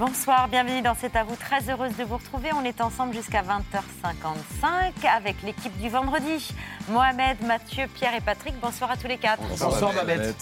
Bonsoir, bienvenue dans C'est à vous. Très heureuse de vous retrouver. On est ensemble jusqu'à 20h55 avec l'équipe du vendredi. Mohamed, Mathieu, Pierre et Patrick. Bonsoir à tous les quatre. Bonsoir, Mohamed.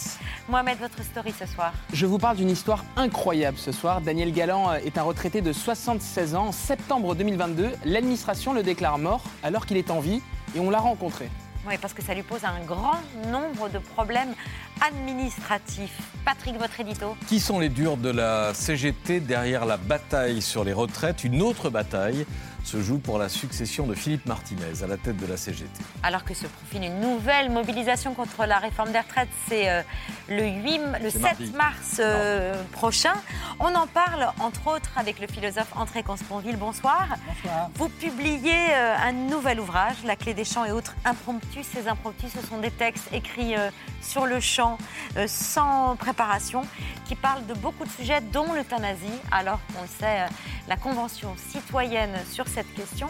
Mohamed, votre story ce soir. Je vous parle d'une histoire incroyable ce soir. Daniel Galland est un retraité de 76 ans. En septembre 2022, l'administration le déclare mort alors qu'il est en vie et on l'a rencontré. Oui, parce que ça lui pose un grand nombre de problèmes administratifs. Patrick, votre édito Qui sont les durs de la CGT derrière la bataille sur les retraites? Une autre bataille se joue pour la succession de Philippe Martinez à la tête de la CGT. Alors que se profile une nouvelle mobilisation contre la réforme des retraites, c'est euh, le, 8, le 7 mars euh, prochain. On en parle entre autres avec le philosophe André Consponville. Bonsoir. Bonsoir. Vous publiez euh, un nouvel ouvrage, La clé des champs et autres impromptus. Ces impromptus, ce sont des textes écrits sur le champ, sans préparation, qui parlent de beaucoup de sujets, dont l'euthanasie, alors qu'on le sait, la Convention citoyenne sur cette cette question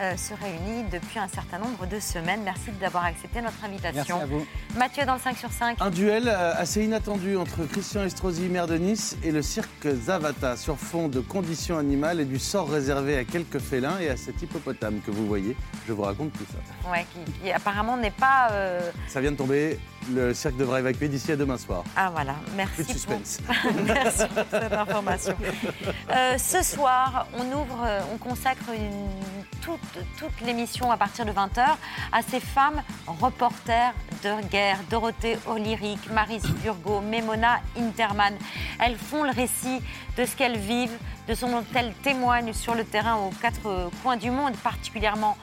euh, se réunit depuis un certain nombre de semaines. Merci d'avoir accepté notre invitation. Merci à vous. Mathieu, dans le 5 sur 5. Un duel euh, assez inattendu entre Christian Estrosi, maire de Nice, et le cirque Zavata sur fond de conditions animales et du sort réservé à quelques félins et à cet hippopotame que vous voyez. Je vous raconte tout ça. Ouais, qui, apparemment n'est pas. Euh, ça vient de tomber. Le cirque devra évacuer d'ici à demain soir. Ah voilà, merci. Plus de suspense. merci pour cette information. ce soir, on ouvre, on consacre une, toute, toute l'émission à partir de 20h à ces femmes reporters de guerre. Dorothée Olyric, Maris Burgo, Memona Interman. Elles font le récit de ce qu'elles vivent, de ce dont elles témoignent sur le terrain aux quatre coins du monde, particulièrement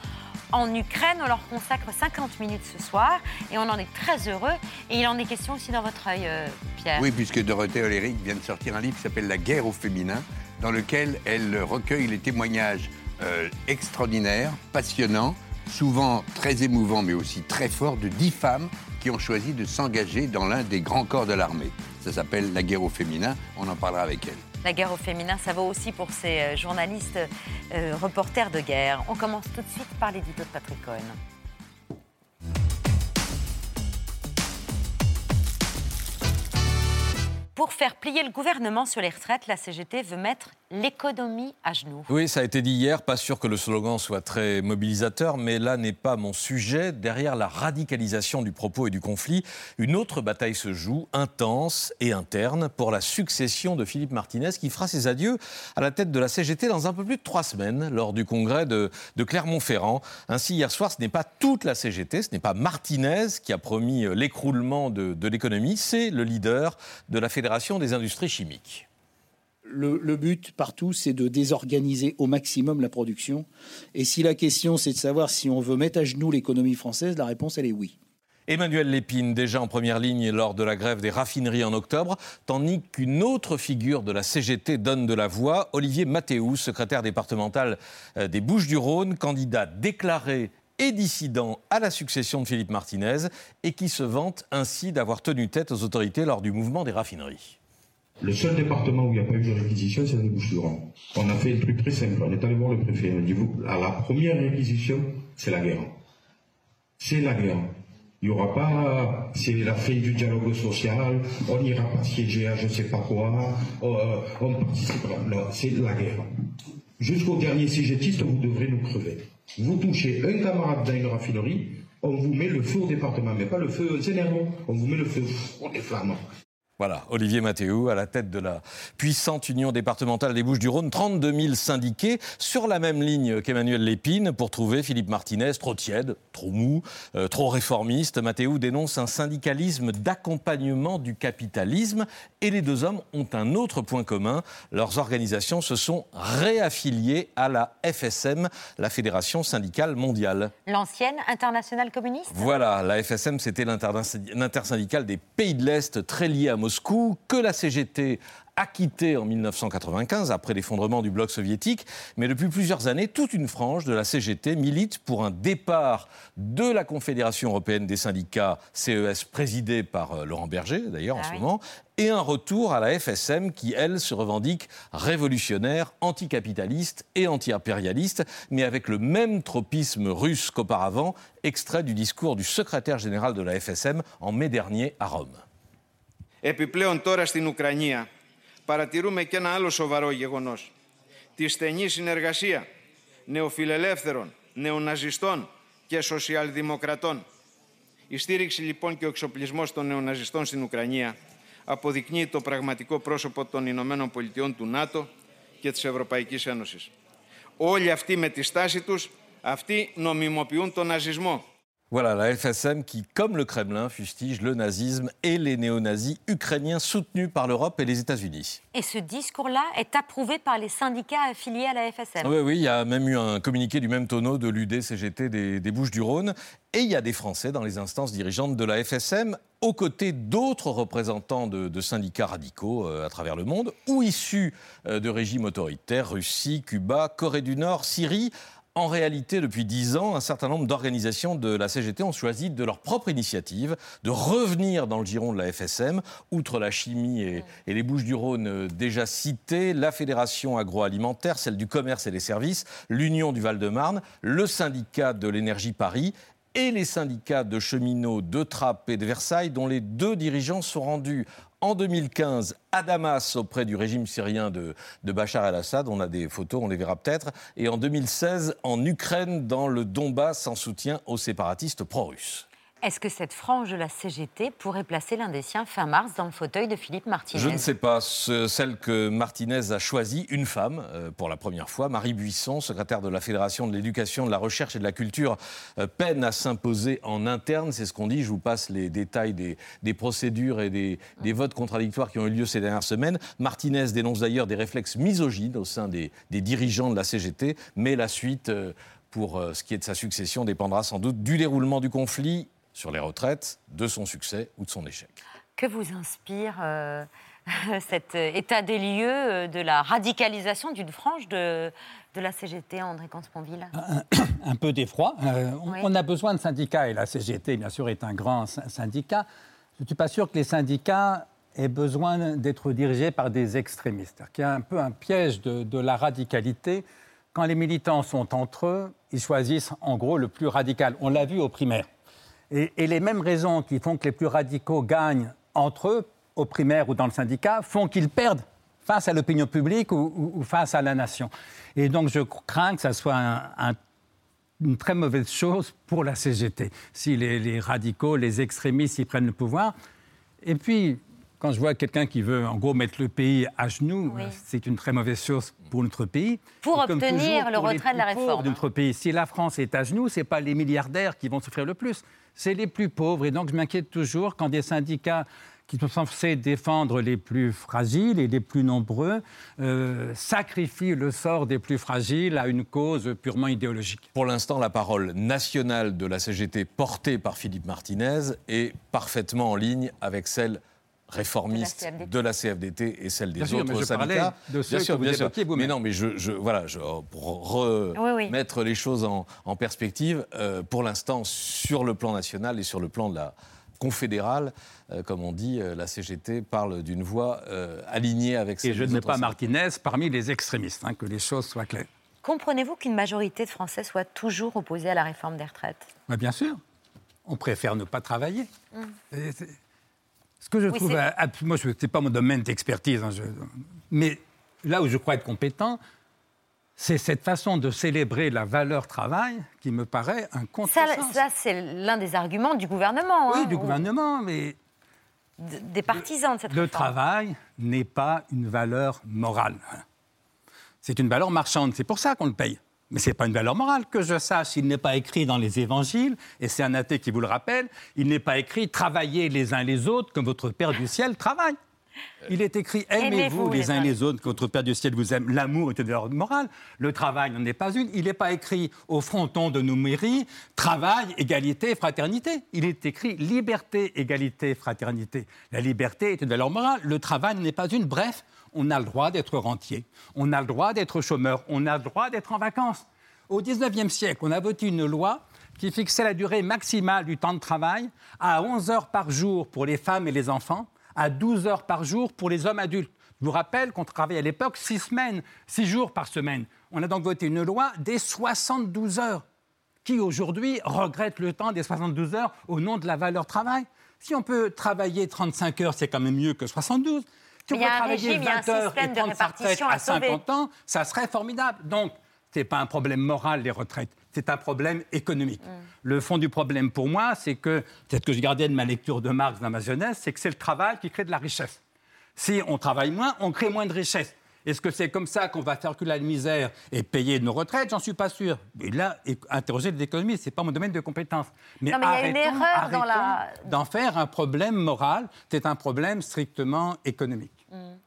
en Ukraine. On leur consacre 50 minutes ce soir et on en est très heureux. Et il en est question aussi dans votre œil, euh, Pierre. Oui, puisque Dorothée Olyric vient de sortir un livre qui s'appelle La guerre au féminin, dans lequel elle recueille les témoignages euh, extraordinaires, passionnants, souvent très émouvants, mais aussi très forts, de dix femmes qui ont choisi de s'engager dans l'un des grands corps de l'armée. Ça s'appelle La guerre au féminin. On en parlera avec elle. La guerre au féminin, ça vaut aussi pour ces euh, journalistes euh, reporters de guerre. On commence tout de suite par l'édito de Patrick Cohen. Pour faire plier le gouvernement sur les retraites, la CGT veut mettre l'économie à genoux. Oui, ça a été dit hier. Pas sûr que le slogan soit très mobilisateur, mais là n'est pas mon sujet. Derrière la radicalisation du propos et du conflit, une autre bataille se joue, intense et interne, pour la succession de Philippe Martinez, qui fera ses adieux à la tête de la CGT dans un peu plus de trois semaines, lors du congrès de, Clermont-Ferrand. Ainsi, hier soir, ce n'est pas toute la CGT, ce n'est pas Martinez qui a promis l'écroulement de, l'économie, c'est le leader de la Fédération des industries chimiques le, but partout, c'est de désorganiser au maximum la production. Et si la question, c'est de savoir si on veut mettre à genoux l'économie française, la réponse, elle est oui. Emmanuel Lépine, déjà en première ligne lors de la grève des raffineries en octobre, tandis qu'une autre figure de la CGT donne de la voix, Olivier Mathéou, secrétaire départemental euh, des Bouches-du-Rhône, candidat déclaré et dissident à la succession de Philippe Martinez, et qui se vante ainsi d'avoir tenu tête aux autorités lors du mouvement des raffineries. Le seul département où il n'y a pas eu de réquisition, c'est les Bouches-du-Rhône. On a fait un truc très simple. On est allé voir le préfet. On a dit, à la première réquisition, c'est la guerre. C'est la guerre. Il n'y aura pas, c'est la fin du dialogue social, on n'ira pas siéger à je ne sais pas quoi, euh, on participera. Non, c'est la guerre. Jusqu'au dernier CGTiste, vous devrez nous crever. Vous touchez un camarade dans une raffinerie, on vous met le feu au département, mais pas le feu, c'est On vous met le feu, on est flammant. Voilà, Olivier Mathéou à la tête de la puissante Union départementale des Bouches-du-Rhône, 32 000 syndiqués sur la même ligne qu'Emmanuel Lépine pour trouver Philippe Martinez trop tiède, trop mou, euh, trop réformiste. Mathéou dénonce un syndicalisme d'accompagnement du capitalisme et les deux hommes ont un autre point commun. Leurs organisations se sont réaffiliées à la FSM, la Fédération syndicale mondiale. L'ancienne internationale communiste? Voilà, la FSM, c'était l'intersyndicale des pays de l'Est très lié à Moscou, que la CGT a quitté en 1995 après l'effondrement du bloc soviétique. Mais depuis plusieurs années, toute une frange de la CGT milite pour un départ de la Confédération européenne des syndicats, CES, présidée par euh, Laurent Berger d'ailleurs en Ah ce moment, et un retour à la FSM qui, elle, se revendique révolutionnaire, anticapitaliste et anti-impérialiste, mais avec le même tropisme russe qu'auparavant, extrait du discours du secrétaire général de la FSM en mai dernier à Rome. Επιπλέον τώρα στην Ουκρανία παρατηρούμε και ένα άλλο σοβαρό γεγονός. Τη στενή συνεργασία νεοφιλελεύθερων, νεοναζιστών και σοσιαλδημοκρατών. Η στήριξη λοιπόν και ο εξοπλισμός των νεοναζιστών στην Ουκρανία αποδεικνύει το πραγματικό πρόσωπο των Ηνωμένων Πολιτειών του ΝΑΤΟ και της Ευρωπαϊκής Ένωσης. Όλοι αυτοί με τη στάση τους, αυτοί νομιμοποιούν τον ναζισμό. Voilà, la FSM qui, comme le Kremlin, fustige le nazisme et les néo-nazis ukrainiens soutenus par l'Europe et les États-Unis. Et ce discours-là est approuvé par les syndicats affiliés à la FSM. Oui, oui, il y a même eu un communiqué du même tonneau de l'UD-CGT des, des Bouches-du-Rhône. Et il y a des Français dans les instances dirigeantes de la FSM, aux côtés d'autres représentants de, de syndicats radicaux euh, à travers le monde, ou issus euh, de régimes autoritaires, Russie, Cuba, Corée du Nord, Syrie. En réalité, depuis dix ans, un certain nombre d'organisations de la CGT ont choisi de leur propre initiative de revenir dans le giron de la FSM, outre la chimie et, et les Bouches-du-Rhône euh, déjà citées, la Fédération agroalimentaire, celle du commerce et des services, l'Union du Val-de-Marne, le syndicat de l'énergie Paris et les syndicats de cheminots de Trappes et de Versailles, dont les deux dirigeants sont rendus en 2015 à Damas auprès du régime syrien de, Bachar el-Assad. On a des photos, on les verra peut-être. Et en 2016 en Ukraine, dans le Donbass, en soutien aux séparatistes pro-russes. Est-ce que cette frange de la CGT pourrait placer l'un des siens fin mars dans le fauteuil de Philippe Martinez Je ne sais pas. Ce- celle que Martinez a choisie, une femme, euh, pour la première fois, Marie Buisson, secrétaire de la Fédération de l'éducation, de la recherche et de la culture, euh, peine à s'imposer en interne. C'est ce qu'on dit. Je vous passe les détails des, procédures et des, votes contradictoires qui ont eu lieu ces dernières semaines. Martinez dénonce d'ailleurs des réflexes misogynes au sein des, dirigeants de la CGT, mais la suite, euh, pour ce qui est de sa succession, dépendra sans doute du déroulement du conflit sur les retraites, de son succès ou de son échec. Que vous inspire euh, cet euh, état des lieux euh, de la radicalisation d'une frange de, de la CGT, André Consponville un peu d'effroi. Euh, on, Oui. on a besoin de syndicats et la CGT, bien sûr, est un grand sy- syndicat. Je ne suis pas sûr que les syndicats aient besoin d'être dirigés par des extrémistes. C'est-à-dire qu'il y a un peu un piège de, de la radicalité. Quand les militants sont entre eux, ils choisissent en gros le plus radical. On l'a vu aux primaires. Et, les mêmes raisons qui font que les plus radicaux gagnent entre eux, aux primaires ou dans le syndicat, font qu'ils perdent face à l'opinion publique ou, face à la nation. Et donc je crains que ça soit un- un une très mauvaise chose pour la CGT, si les, les radicaux, les extrémistes y prennent le pouvoir. Et puis, quand je vois quelqu'un qui veut en gros mettre le pays à genoux, Oui. c'est une très mauvaise chose pour notre pays. Pour Et obtenir toujours, le pour les retrait de la réforme. de notre pays. Si la France est à genoux, ce n'est pas les milliardaires qui vont souffrir le plus, c'est les plus pauvres. Et donc, je m'inquiète toujours quand des syndicats qui sont censés défendre les plus fragiles et les plus nombreux euh, sacrifient le sort des plus fragiles à une cause purement idéologique. Pour l'instant, la parole nationale de la CGT portée par Philippe Martinez est parfaitement en ligne avec celle réformiste De la CFDT. de la CFDT et celle des Bien sûr, autres mais je syndicats. de ceux bien sûr, que vous bien sûr. Mais non, mais je, je- voilà, je- pour Oui, oui. remettre les choses en, en perspective, euh, pour l'instant, sur le plan national et sur le plan de la confédérale, euh, comme on dit, euh, la CGT parle d'une voix euh, alignée avec celle Et je ne mets pas. Martinez parmi les extrémistes, hein, que les choses soient claires. Comprenez-vous qu'une majorité de Français soit toujours opposée à la réforme des retraites? Mais bien sûr, on préfère ne pas travailler. Et c'est- Ce que je. Oui, trouve, moi, ce n'est pas mon domaine d'expertise, hein, je- mais là où je crois être compétent, c'est cette façon de célébrer la valeur travail qui me paraît un Ça, contresens. ça, c'est l'un des arguments du gouvernement. Oui, hein. du gouvernement, mais des partisans de cette Le réforme. travail n'est pas une valeur morale. C'est une valeur marchande. C'est pour ça qu'on le paye. Mais ce n'est pas une valeur morale. Que je sache, il n'est pas écrit dans les évangiles, et c'est un athée qui vous le rappelle, il n'est pas écrit travaillez les uns les autres comme votre Père du ciel travaille. Il est écrit aimez-vous les uns les autres, que votre Père du ciel vous aime. L'amour est une valeur morale. Le travail n'en est pas une. Il n'est pas écrit au fronton de nos mairies travail, égalité, fraternité. Il est écrit liberté, égalité, fraternité. La liberté est une valeur morale. Le travail n'en est pas une. Bref, on a le droit d'être rentier. On a le droit d'être chômeur. On a le droit d'être en vacances. Au 19e siècle, on a voté une loi qui fixait la durée maximale du temps de travail à 11 heures par jour pour les femmes et les enfants, à 12 heures par jour pour les hommes adultes. Je vous rappelle qu'on travaillait à l'époque 6 semaines, 6 jours par semaine. On a donc voté une loi des 72 heures. Qui aujourd'hui regrette le temps des 72 heures au nom de la valeur travail Si on peut travailler 35 heures, c'est quand même mieux que 72. Si on Mais il y peut a un travailler régime, il y a un 20 heures système et de prendre sa retraite répartition à à sauver. 50 ans, ça serait formidable. Donc, ce n'est pas un problème moral, les retraites. C'est un problème économique. Mm. Le fond du problème pour moi, c'est que, ce que je gardais de ma lecture de Marx dans ma jeunesse, c'est que c'est le travail qui crée de la richesse. Si on travaille moins, on crée moins de richesse. Est-ce que c'est comme ça qu'on va faire que la misère et payer nos retraites? J'en suis pas sûr. Mais là, interroger les économistes, c'est pas mon domaine de compétence. Mais, Non, mais il y a une arrêtons- erreur dans la- arrêtons d'en faire un problème moral. C'est un problème strictement économique.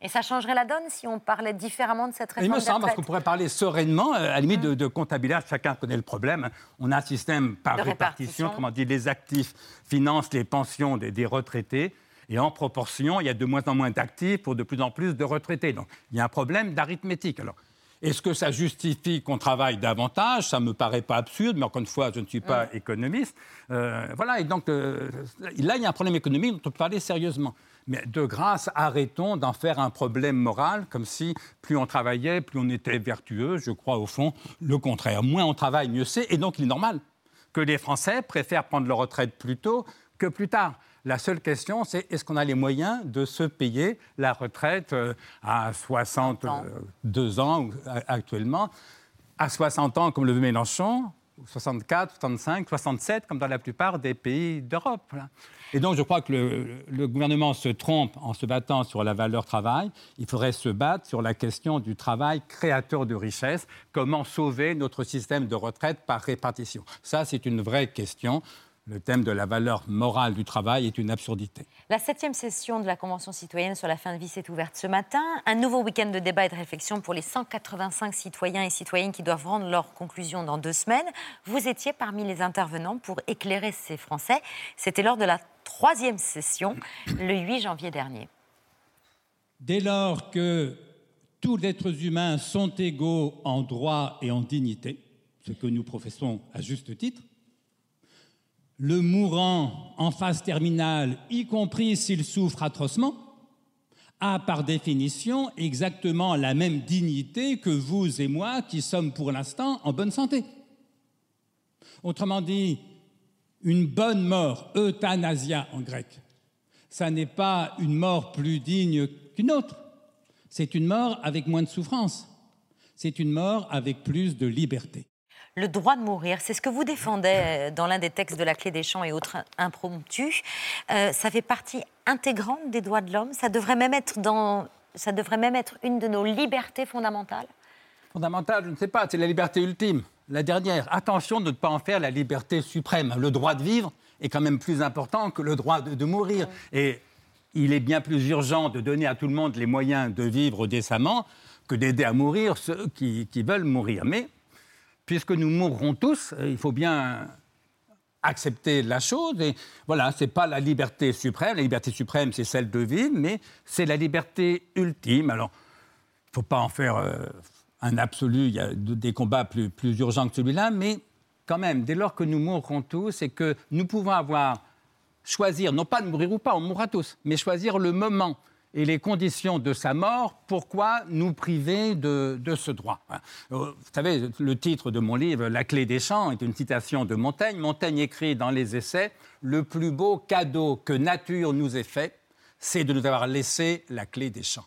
Et ça changerait la donne si on parlait différemment de cette Il réforme me des semble, parce qu'on pourrait parler sereinement, euh, à la limite de, de comptabilité, chacun connaît le problème. On a un système par De répartition, répartition. autrement dit, les actifs financent les pensions des, des retraités. Et en proportion, il y a de moins en moins d'actifs pour de plus en plus de retraités. Donc, il y a un problème d'arithmétique. Alors, est-ce que ça justifie qu'on travaille davantage? Ça ne me paraît pas absurde, mais encore une fois, je ne suis pas économiste. Euh, voilà, et donc euh, là, il y a un problème économique dont on peut parler sérieusement. Mais de grâce, arrêtons d'en faire un problème moral, comme si plus on travaillait, plus on était vertueux. Je crois au fond le contraire. Moins on travaille, mieux c'est. Et donc, il est normal que les Français préfèrent prendre leur retraite plus tôt que plus tard. La seule question, c'est est-ce qu'on a les moyens de se payer la retraite euh, à 62 ans euh, actuellement, à 60 ans comme le veut Mélenchon, ou 64, 65, 67 comme dans la plupart des pays d'Europe. Et donc je crois que le, le gouvernement se trompe en se battant sur la valeur travail. Il faudrait se battre sur la question du travail créateur de richesse. Comment sauver notre système de retraite par répartition? Ça, c'est une vraie question. Le thème de la valeur morale du travail est une absurdité. La septième session de la Convention citoyenne sur la fin de vie s'est ouverte ce matin. Un nouveau week-end de débat et de réflexion pour les 185 citoyens et citoyennes qui doivent rendre leurs conclusions dans deux semaines. Vous étiez parmi les intervenants pour éclairer ces Français. C'était lors de la troisième session, le 8 janvier dernier. Dès lors que tous les êtres humains sont égaux en droit et en dignité, ce que nous professons à juste titre, le mourant en phase terminale, y compris s'il souffre atrocement, a par définition exactement la même dignité que vous et moi qui sommes pour l'instant en bonne santé. Autrement dit, une bonne mort, euthanasia en grec, ça n'est pas une mort plus digne qu'une autre. C'est une mort avec moins de souffrance. C'est une mort avec plus de liberté. Le droit de mourir, c'est ce que vous défendez euh, dans l'un des textes de la Clé des Champs et autres impromptus. Euh, ça fait partie intégrante des droits de l'homme. Ça devrait même être dans, ça devrait même être une de nos libertés fondamentales. Fondamentale, je ne sais pas, c'est la liberté ultime, la dernière. Attention de ne pas en faire la liberté suprême. Le droit de vivre est quand même plus important que le droit de, de mourir. Et il est bien plus urgent de donner à tout le monde les moyens de vivre décemment que d'aider à mourir ceux qui, qui veulent mourir. Mais puisque nous mourrons tous, euh, il faut bien accepter la chose. Et voilà, c'est pas la liberté suprême. La liberté suprême, c'est celle de vivre, mais c'est la liberté ultime. Alors, il ne faut pas en faire euh, un absolu. Il y a de- des combats plus, plus urgents que celui-là, mais quand même, dès lors que nous mourrons tous et que nous pouvons avoir choisir, non pas de mourir ou pas, on mourra tous, mais choisir le moment et les conditions de sa mort, pourquoi nous priver de, de ce droit Voilà. Euh, Vous savez, le titre de mon livre, La clé des champs, est une citation de Montaigne. Montaigne écrit dans les essais, Le plus beau cadeau que nature nous ait fait, c'est de nous avoir laissé la clé des champs.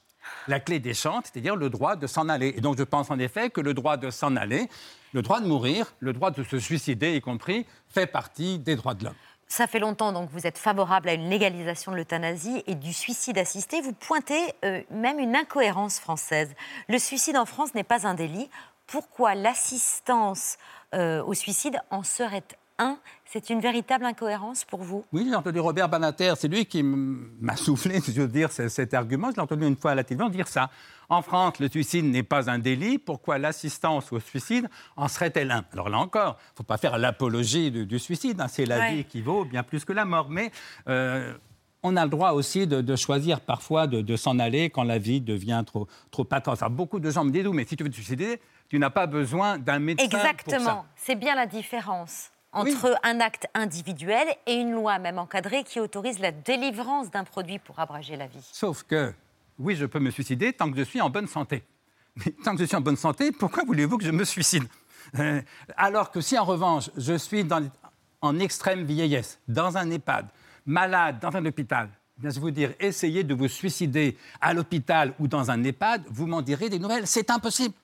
La clé des champs, c'est-à-dire le droit de s'en aller. Et donc je pense en effet que le droit de s'en aller, le droit de mourir, le droit de se suicider y compris, fait partie des droits de l'homme. Ça fait longtemps donc vous êtes favorable à une légalisation de l'euthanasie et du suicide assisté. Vous pointez euh, même une incohérence française. Le suicide en France n'est pas un délit. Pourquoi l'assistance euh, au suicide en serait un C'est une véritable incohérence pour vous? Oui, j'ai entendu Robert Banater, c'est lui qui m'a soufflé, si je veux dire, ce- cet argument. Je l'ai entendu une fois à la télévision dire ça. En France, le suicide n'est pas un délit. Pourquoi l'assistance au suicide en serait-elle un? Alors là encore, il ne faut pas faire l'apologie du, du suicide. hein. C'est la Ouais. vie qui vaut bien plus que la mort. Mais euh, on a le droit aussi de, de choisir parfois de, de s'en aller quand la vie devient trop, trop atroce. Alors, beaucoup de gens me disent, mais si tu veux te suicider, tu n'as pas besoin d'un médecin. Exactement. C'est bien la différence entre un acte individuel et une loi même encadrée qui autorise la délivrance d'un produit pour abréger la vie. Sauf que, oui, je peux me suicider tant que je suis en bonne santé. Mais tant que je suis en bonne santé, pourquoi voulez-vous que je me suicide? Euh, Alors que si en revanche, je suis dans- en extrême vieillesse, dans un EHPAD, malade, dans un hôpital, eh bien, je vais vous dire, essayez de vous suicider à l'hôpital ou dans un EHPAD, vous m'en direz des nouvelles. C'est impossible.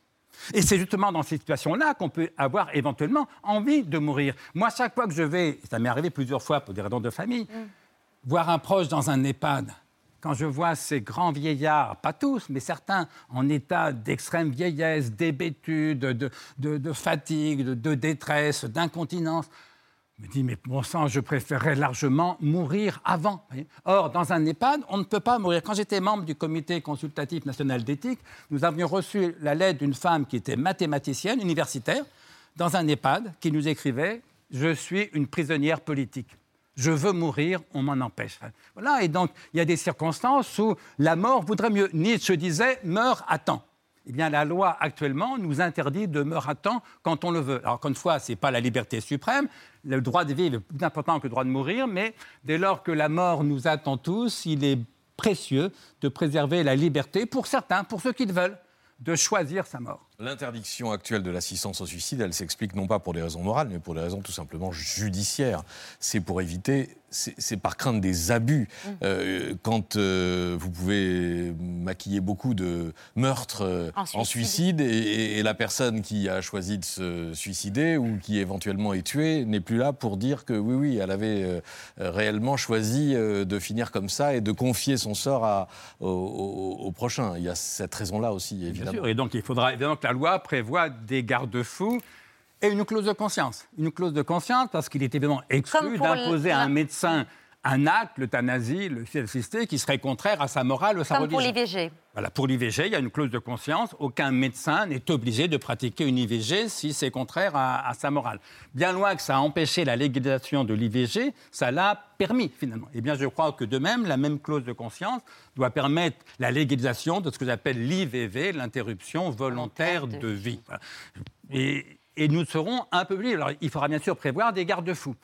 Et c'est justement dans ces situations-là qu'on peut avoir éventuellement envie de mourir. Moi, chaque fois que je vais, ça m'est arrivé plusieurs fois pour des raisons de famille, voir un proche dans un EHPAD, quand je vois ces grands vieillards, pas tous, mais certains, en état d'extrême vieillesse, d'hébétude, de, de- de fatigue, de, de détresse, d'incontinence, me dis, mais bon sang, je préférerais largement mourir avant. Or, dans un EHPAD, on ne peut pas mourir. Quand j'étais membre du comité consultatif national d'éthique, nous avions reçu la lettre d'une femme qui était mathématicienne, universitaire, dans un EHPAD, qui nous écrivait Je suis une prisonnière politique. Je veux mourir, on m'en empêche. Voilà, et donc il y a des circonstances où la mort voudrait mieux. Nietzsche disait Meurs à temps. Eh bien, la loi actuellement nous interdit de meurer à temps quand on le veut. Alors, encore une fois, ce n'est pas la liberté suprême. Le droit de vivre est plus important que le droit de mourir, mais dès lors que la mort nous attend tous, il est précieux de préserver la liberté pour certains, pour ceux qui le veulent, de choisir sa mort. L'interdiction actuelle de l'assistance au suicide, elle s'explique non pas pour des raisons morales, mais pour des raisons tout simplement judiciaires. C'est pour éviter, c'est par crainte des abus. Euh, quand euh, vous pouvez maquiller beaucoup de meurtres euh, En en suicide. et, et la personne qui a choisi de se suicider ou qui éventuellement est tuée n'est plus là pour dire que oui, oui, elle avait euh, réellement choisi euh, de finir comme ça et de confier son sort à- au, au- au prochain. Il y a cette raison-là aussi, Bien évidemment. sûr, et donc il faudra évidemment que la loi prévoit des garde-fous et une clause de conscience. Une clause de conscience parce qu'il est évidemment exclu d'imposer à la- un médecin un acte, l'euthanasie, le suicide assisté, qui serait contraire à sa morale ou à sa Comme pour religion. l'IVG. Voilà, pour l'IVG, il y a une clause de conscience. Aucun médecin n'est obligé de pratiquer une IVG si c'est contraire à, à sa morale. Bien loin que ça a empêché la légalisation de l'IVG, ça l'a permis finalement. Eh bien, je crois que de même, la même clause de conscience doit permettre la légalisation de ce que j'appelle l'IVV, l'interruption volontaire de vie. Voilà. Et, et nous serons un peu plus. Alors, il faudra bien sûr prévoir des garde-fous.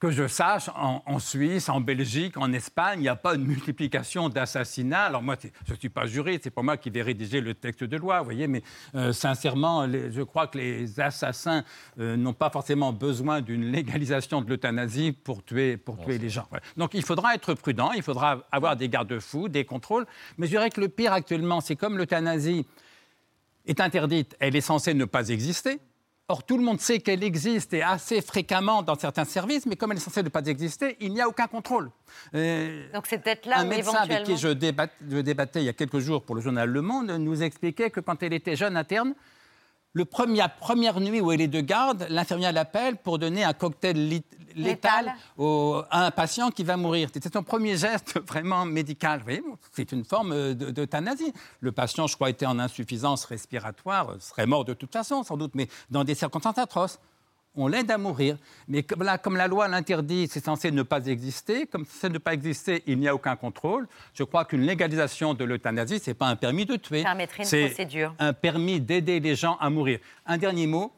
Que je sache, en, en Suisse, en Belgique, en Espagne, il n'y a pas de multiplication d'assassinats. Alors moi, je ne suis pas juriste, c'est pas moi qui vais rédiger le texte de loi, vous voyez, mais euh, sincèrement, les- je crois que les assassins euh, n'ont pas forcément besoin d'une légalisation de l'euthanasie pour tuer, pour tuer les gens. Donc il faudra être prudent, il faudra avoir des garde-fous, des contrôles. Mais je dirais que le pire actuellement, c'est comme l'euthanasie est interdite, elle est censée ne pas exister. Or, tout le monde sait qu'elle existe et assez fréquemment dans certains services, mais comme elle est censée ne pas exister, il n'y a aucun contrôle. Euh, Donc c'est peut-être là un où médecin avec qui je, débat- je débattais il y a quelques jours pour le journal Le Monde nous expliquait que quand elle était jeune interne, le premier, la première nuit où elle est de garde, l'infirmière l'appelle pour donner un cocktail lit- létal, Létal. au- à un patient qui va mourir. C'était son premier geste vraiment médical. C'est une forme euh, de- d'euthanasie. Le patient, je crois, était en insuffisance respiratoire, euh, serait mort de toute façon, sans doute, mais dans des circonstances atroces. On l'aide à mourir. Mais comme la, comme la loi l'interdit, c'est censé ne pas exister. Comme c'est ne pas exister, il n'y a aucun contrôle. Je crois qu'une légalisation de l'euthanasie, ce n'est pas un permis de tuer. C'est un permis d'aider les gens à mourir. Un dernier mot.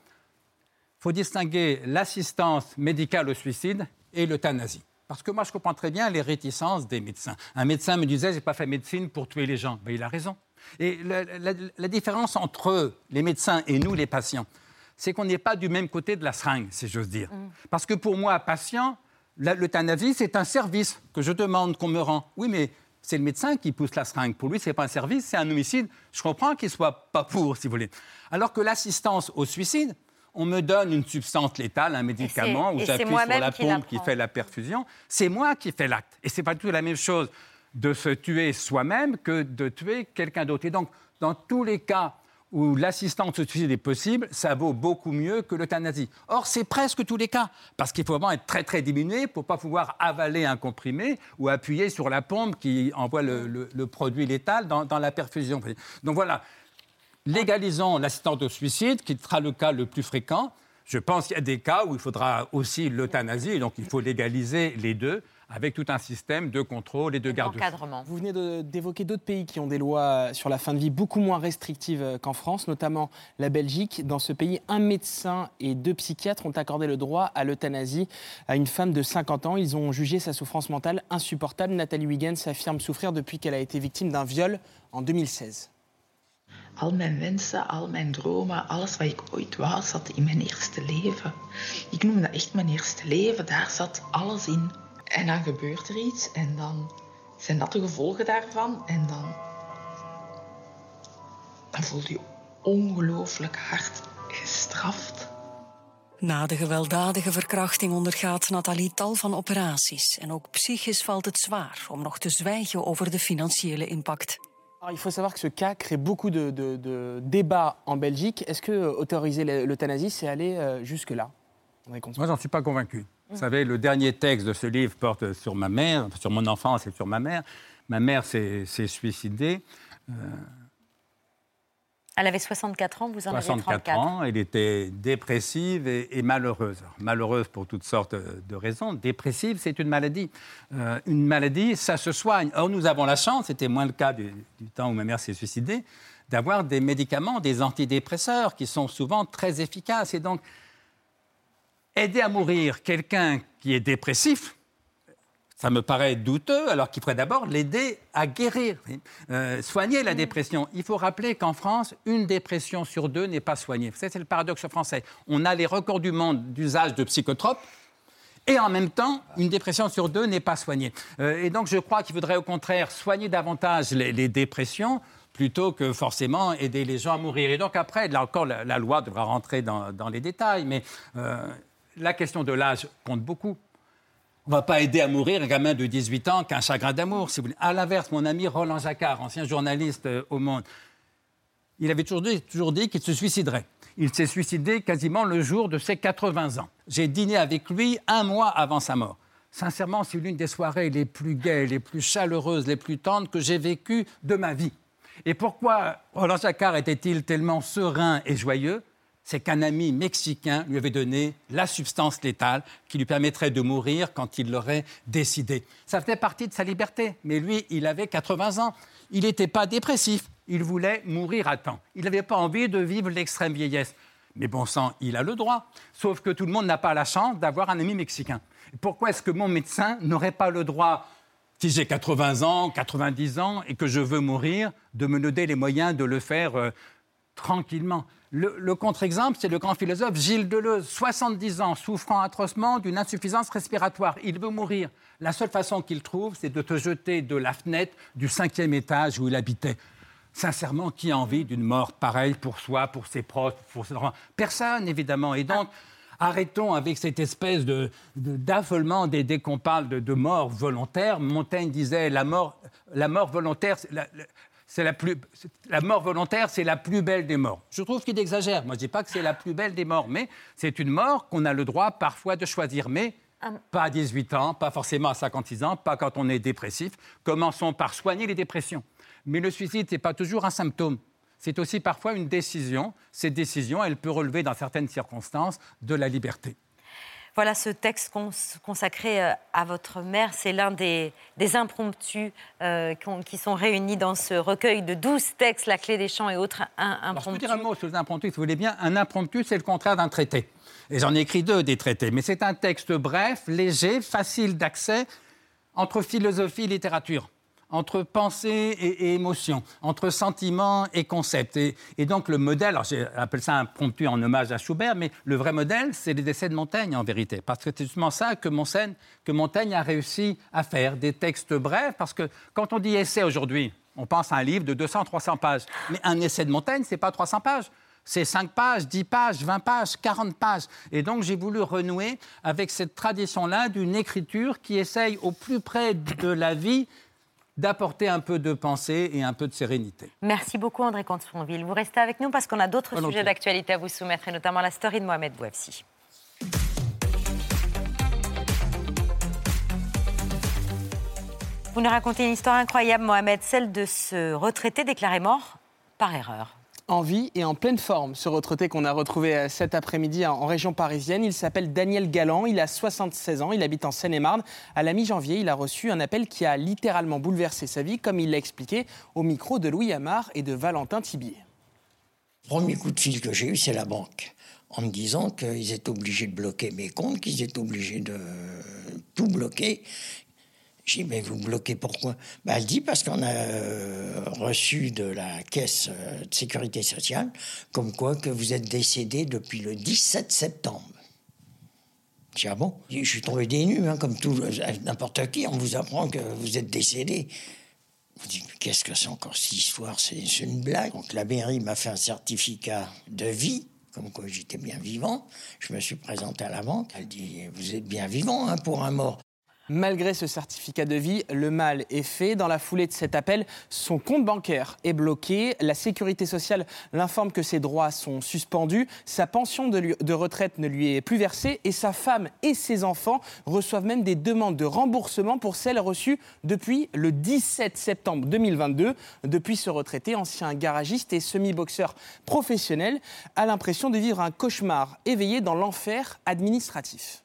Il faut distinguer l'assistance médicale au suicide et l'euthanasie. Parce que moi, je comprends très bien les réticences des médecins. Un médecin me disait, j'ai pas fait médecine pour tuer les gens. Ben, il a raison. Et la, la- la différence entre les médecins et nous, les patients, c'est qu'on n'est pas du même côté de la seringue, si j'ose dire. Parce que pour moi, patient, l'euthanasie, c'est un service que je demande qu'on me rend. Oui, mais c'est le médecin qui pousse la seringue. Pour lui, ce n'est pas un service, c'est un homicide. Je comprends qu'il ne soit pas pour, si vous voulez. Alors que l'assistance au suicide, on me donne une substance létale, un médicament, c'est j'appuie sur la qui pompe qui fait la perfusion, c'est moi qui fais l'acte. Et c'est pas du tout la même chose de se tuer soi-même que de tuer quelqu'un d'autre. Et donc, dans tous les cas où l'assistance suicide est possible, ça vaut beaucoup mieux que l'euthanasie. Or, c'est presque tous les cas, parce qu'il faut vraiment être très très diminué pour pas pouvoir avaler un comprimé ou appuyer sur la pompe qui envoie le produit létal dans, dans la perfusion. Donc voilà, légalisons l'assistance au suicide, qui sera le cas le plus fréquent. Je pense qu'il y a des cas où il faudra aussi l'euthanasie, donc il faut légaliser les deux avec tout un système de contrôle et de. Encadrement. Vous venez de- d'évoquer d'autres pays qui ont des lois sur la fin de vie beaucoup moins restrictives euh, qu'en France, notamment la Belgique. Dans ce pays, un médecin et deux psychiatres ont accordé le droit à l'euthanasie à une femme de 50 ans. Ils ont jugé sa souffrance mentale insupportable. Nathalie Huygens affirme souffrir depuis qu'elle a été victime d'un viol en 2016. Al mijn wensen, al mijn dromen, alles wat ik ooit wou, zat in mijn eerste leven. Ik noem dat echt mijn eerste leven, daar zat alles in. En dan gebeurt er iets en dan zijn dat de gevolgen daarvan. En dan, dan voel je ongelooflijk hard gestraft. Na de gewelddadige verkrachting ondergaat Nathalie tal van operaties. En ook psychisch valt het zwaar om nog te zwijgen over de financiële impact. Il faut savoir que ce cas crée beaucoup de, débats en Belgique. Est-ce que euh, autoriser l'euthanasie, c'est aller euh, jusque-là? Moi, j'en suis pas convaincu. Vous savez, le dernier texte de ce livre porte sur ma mère, sur mon enfance et sur ma mère. Ma mère s'est s'est suicidée. Elle avait 64 ans, vous en avez 64 34. ans, elle était dépressive et, et malheureuse. Alors, malheureuse pour toutes sortes de raisons. Dépressive, c'est une maladie. Euh, une maladie, ça se soigne. Or, nous avons la chance, c'était moins le cas du, du temps où ma mère s'est suicidée, d'avoir des médicaments, des antidépresseurs qui sont souvent très efficaces. Et donc, aider à mourir quelqu'un qui est dépressif, ça me paraît douteux, alors qu'il faudrait d'abord l'aider à guérir, euh, soigner la dépression. Il faut rappeler qu'en France, une dépression sur deux n'est pas soignée. Ça, c'est le paradoxe français. On a les records du monde d'usage de psychotropes. Et en même temps, une dépression sur deux n'est pas soignée. Euh, et donc, je crois qu'il faudrait au contraire soigner davantage les, les dépressions plutôt que forcément aider les gens à mourir. Et donc, après, là encore, la, la loi devra rentrer dans, dans les détails, mais euh, la question de l'âge compte beaucoup. On ne va pas aider à mourir un gamin de 18 ans qu'un chagrin d'amour, si vous. À l'inverse, mon ami Roland Jacquard, ancien journaliste euh, au Monde, il avait dit, toujours dit qu'il se suiciderait. Il s'est suicidé quasiment le jour de ses 80 ans. J'ai dîné avec lui un mois avant sa mort. Sincèrement, c'est l'une des soirées les plus gaies, les plus chaleureuses, les plus tendres que j'ai vécues de ma vie. Et pourquoi Roland Jacquard était-il tellement serein et joyeux? C'est qu'un ami mexicain lui avait donné la substance létale qui lui permettrait de mourir quand il l'aurait décidé. Ça faisait partie de sa liberté, mais lui, il avait 80 ans. Il n'était pas dépressif, il voulait mourir à temps. Il n'avait pas envie de vivre l'extrême vieillesse. Mais bon sang, il a le droit. Sauf que tout le monde n'a pas la chance d'avoir un ami mexicain. Pourquoi est-ce que mon médecin n'aurait pas le droit si j'ai 80 ans, 90 ans et que je veux mourir, de me donner les moyens de le faire euh, tranquillement? Le, le contre-exemple, c'est le grand philosophe Gilles Deleuze, 70 ans, souffrant atrocement d'une insuffisance respiratoire. Il veut mourir. La seule façon qu'il trouve, c'est de te jeter de la fenêtre du cinquième étage où il habitait. Sincèrement, qui a envie d'une mort pareille pour soi, pour ses proches, pour ses enfants? Personne, évidemment. Et donc, arrêtons avec cette espèce de, d'affolement dès, dès qu'on parle de, de mort volontaire. Montaigne disait la mort, la mort volontaire, la- c'est la plus, la mort volontaire, c'est la plus belle des morts. Je trouve qu'il exagère. Moi, je dis pas que c'est la plus belle des morts, mais c'est une mort qu'on a le droit parfois de choisir. Mais pas à 18 ans, pas forcément à 56 ans, pas quand on est dépressif. Commençons par soigner les dépressions. Mais le suicide, ce n'est pas toujours un symptôme. C'est aussi parfois une décision. Cette décision, elle peut relever dans certaines circonstances de la liberté. Voilà ce texte cons- consacré euh, à votre mère. C'est l'un des, des impromptus euh, qui sont réunis dans ce recueil de 12 textes, La clé des champs et autres Alors, je peux impromptus. dire un mot sur les impromptus, si vous voulez bien. Un impromptu, c'est le contraire d'un traité. Et j'en ai écrit deux, des traités. Mais c'est un texte bref, léger, facile d'accès, entre philosophie et littérature, entre pensée et, émotion, entre sentiment et concept. Et, donc le modèle, j'appelle ça impromptu en hommage à Schubert, mais le vrai modèle, c'est les essais de Montaigne en vérité. Parce que c'est justement ça que Montaigne, que Montaigne a réussi à faire, des textes brefs. Parce que quand on dit essai aujourd'hui, on pense à un livre de 200-300 pages. Mais un essai de Montaigne, c'est pas 300 pages. C'est 5 pages, 10 pages, 20 pages, 40 pages. Et donc j'ai voulu renouer avec cette tradition-là d'une écriture qui essaye au plus près de la vie d'apporter un peu de pensée et un peu de sérénité. Merci beaucoup André Comte-Sponville. Vous restez avec nous parce qu'on a d'autres sujets d'actualité à vous soumettre, et notamment la story de Mohamed Bouafsi. Vous nous racontez une histoire incroyable, Mohamed, celle de ce retraité déclaré mort par erreur en vie et en pleine forme. Ce retraité qu'on a retrouvé euh, cet après-midi en région parisienne, il s'appelle Daniel Galland, il a 76 ans, il habite en Seine-et-Marne. À la mi-janvier, il a reçu un appel qui a littéralement bouleversé sa vie, comme il l'a expliqué au micro de Louis Amar et de Valentin Thibier. Le premier coup de fil que j'ai eu, c'est la banque, en me disant qu'ils étaient obligés de bloquer mes comptes, qu'ils étaient obligés de tout bloquer, mais vous bloquez pourquoi? Bah, Elle dit, parce qu'on a euh, reçu de la caisse euh, de sécurité sociale, comme quoi que vous êtes décédé depuis le 17 septembre. Je dis, ah bon? Je suis tombé des nues, hein, comme tout n'importe qui, on vous apprend que vous êtes décédé. Vous dites, qu'est-ce que c'est encore cette histoire? C'est une blague. Donc la mairie m'a fait un certificat de vie comme quoi j'étais bien vivant. Je me suis présenté à la banque. Elle dit Vous êtes bien vivant hein, pour un mort. Malgré ce certificat de vie, le mal est fait. Dans la foulée de cet appel, son compte bancaire est bloqué. La sécurité sociale l'informe que ses droits sont suspendus. Sa pension de, retraite ne lui est plus versée et sa femme et ses enfants reçoivent même des demandes de remboursement pour celles reçues depuis le 17 septembre 2022. Depuis ce retraité, ancien garagiste et semi-boxeur professionnel, a l'impression de vivre un cauchemar éveillé dans l'enfer administratif.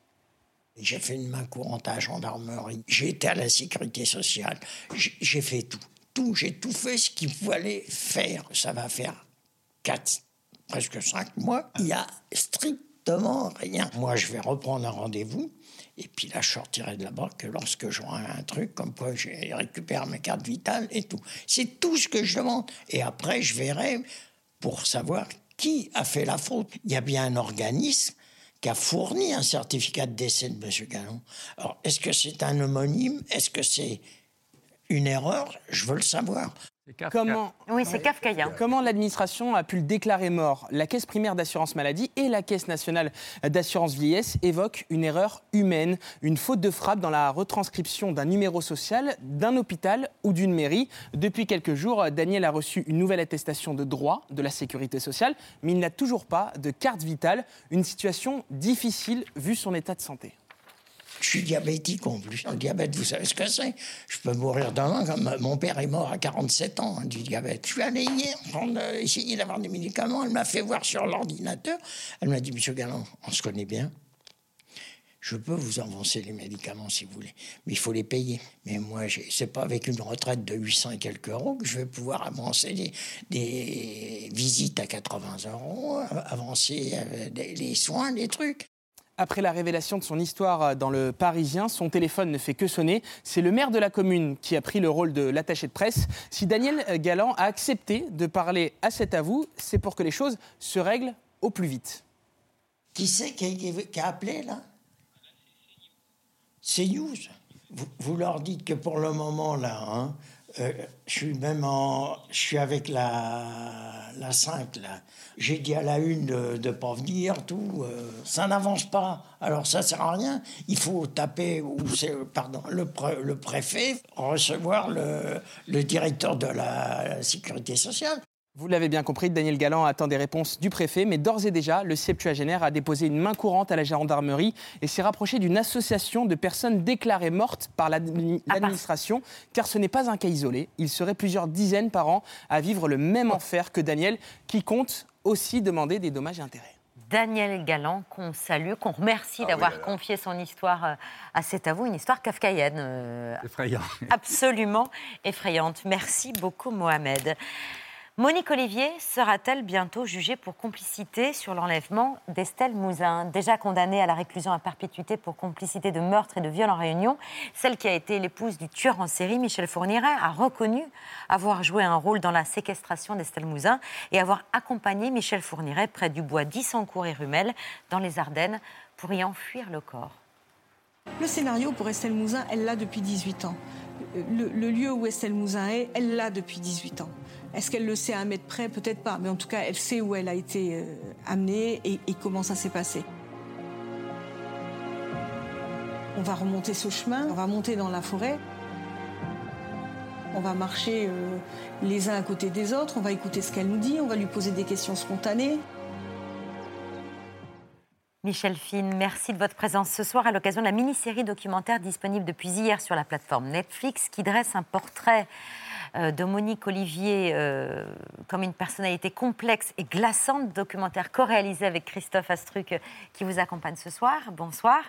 J'ai fait une main courante à la gendarmerie. J'ai été à la sécurité sociale. J'ai fait tout. Tout, j'ai tout fait ce qu'il fallait faire. Ça va faire quatre, presque cinq mois. Il n'y a strictement rien. Moi, je vais reprendre un rendez-vous. Et puis là, je sortirai de là-bas que lorsque j'aurai un truc, comme quoi je récupère mes cartes vitales et tout. C'est tout ce que je demande. Et après, je verrai pour savoir qui a fait la faute. Il y a bien un organisme qui a fourni un certificat de décès de M. Gallon. Alors, est-ce que c'est un homonyme? Est-ce que c'est une erreur? Je veux le savoir. Comment, oui, c'est kafkaïen. Comment l'administration a pu le déclarer mort? La Caisse primaire d'assurance maladie et la Caisse nationale d'assurance vieillesse évoquent une erreur humaine, une faute de frappe dans la retranscription d'un numéro social, d'un hôpital ou d'une mairie. Depuis quelques jours, Daniel a reçu une nouvelle attestation de droit de la sécurité sociale, mais il n'a toujours pas de carte vitale. Une situation difficile vu son état de santé. Je suis diabétique en plus. Le diabète, vous savez ce que c'est Je peux mourir demain. Comme mon père est mort à 47 ans hein, du diabète. Je suis allé hier euh, essayer d'avoir des médicaments. Elle m'a fait voir sur l'ordinateur. Elle m'a dit, Monsieur Galland, on se connaît bien. Je peux vous avancer les médicaments si vous voulez, mais il faut les payer. Mais moi, c'est pas avec une retraite de 800 et quelques euros que je vais pouvoir avancer des, des visites à 80 euros, avancer euh, les soins, les trucs. Après la révélation de son histoire euh, dans le Parisien, son téléphone ne fait que sonner. C'est le maire de la commune qui a pris le rôle de l'attaché de presse. Si Daniel Galland a accepté de parler à cet avou, c'est pour que les choses se règlent au plus vite. Qui c'est qui, a appelé là? C'est News. Vous, leur dites que pour le moment là, hein, euh, je suis même en. Je suis avec la, la 5, là. J'ai dit à la une de ne pas venir, tout. Euh, ça n'avance pas. Alors ça sert à rien. Il faut taper, ou pardon, le, préfet, recevoir le directeur de la sécurité sociale. Vous l'avez bien compris, Daniel Galland attend des réponses du préfet, mais d'ores et déjà, le septuagénaire a déposé une main courante à la gendarmerie et s'est rapproché d'une association de personnes déclarées mortes par l'administration, car ce n'est pas un cas isolé. Il serait plusieurs dizaines par an à vivre le même enfer que Daniel, qui compte aussi demander des dommages et intérêts. Daniel Galland, qu'on salue, qu'on remercie ah d'avoir confié son histoire euh, à cet avou, une histoire kafkaïenne. Euh, Effrayante. Absolument effrayante. Merci beaucoup, Mohamed. Monique Olivier sera-t-elle bientôt jugée pour complicité sur l'enlèvement d'Estelle Mouzin, déjà condamnée à la réclusion à perpétuité pour complicité de meurtre et de viol en réunion Celle qui a été l'épouse du tueur en série, Michel Fourniret, a reconnu avoir joué un rôle dans la séquestration d'Estelle Mouzin et avoir accompagné Michel Fourniret près du bois d'Issancourt et Rumel, dans les Ardennes, pour y enfuir le corps. Le scénario pour Estelle Mouzin, elle l'a depuis 18 ans. Le, le lieu où Estelle Mouzin est, elle l'a depuis 18 ans. Est-ce qu'elle le sait à un mètre près? Peut-être pas, mais en tout cas, elle sait où elle a été euh, amenée et, comment ça s'est passé. On va remonter ce chemin, on va monter dans la forêt. On va marcher euh, les uns à côté des autres, on va écouter ce qu'elle nous dit, on va lui poser des questions spontanées. Michel Fine, merci de votre présence ce soir à l'occasion de la mini-série documentaire disponible depuis hier sur la plateforme Netflix qui dresse un portrait de Monique Olivier euh, comme une personnalité complexe et glaçante, documentaire co-réalisé avec Christophe Astruc euh, qui vous accompagne ce soir. Bonsoir.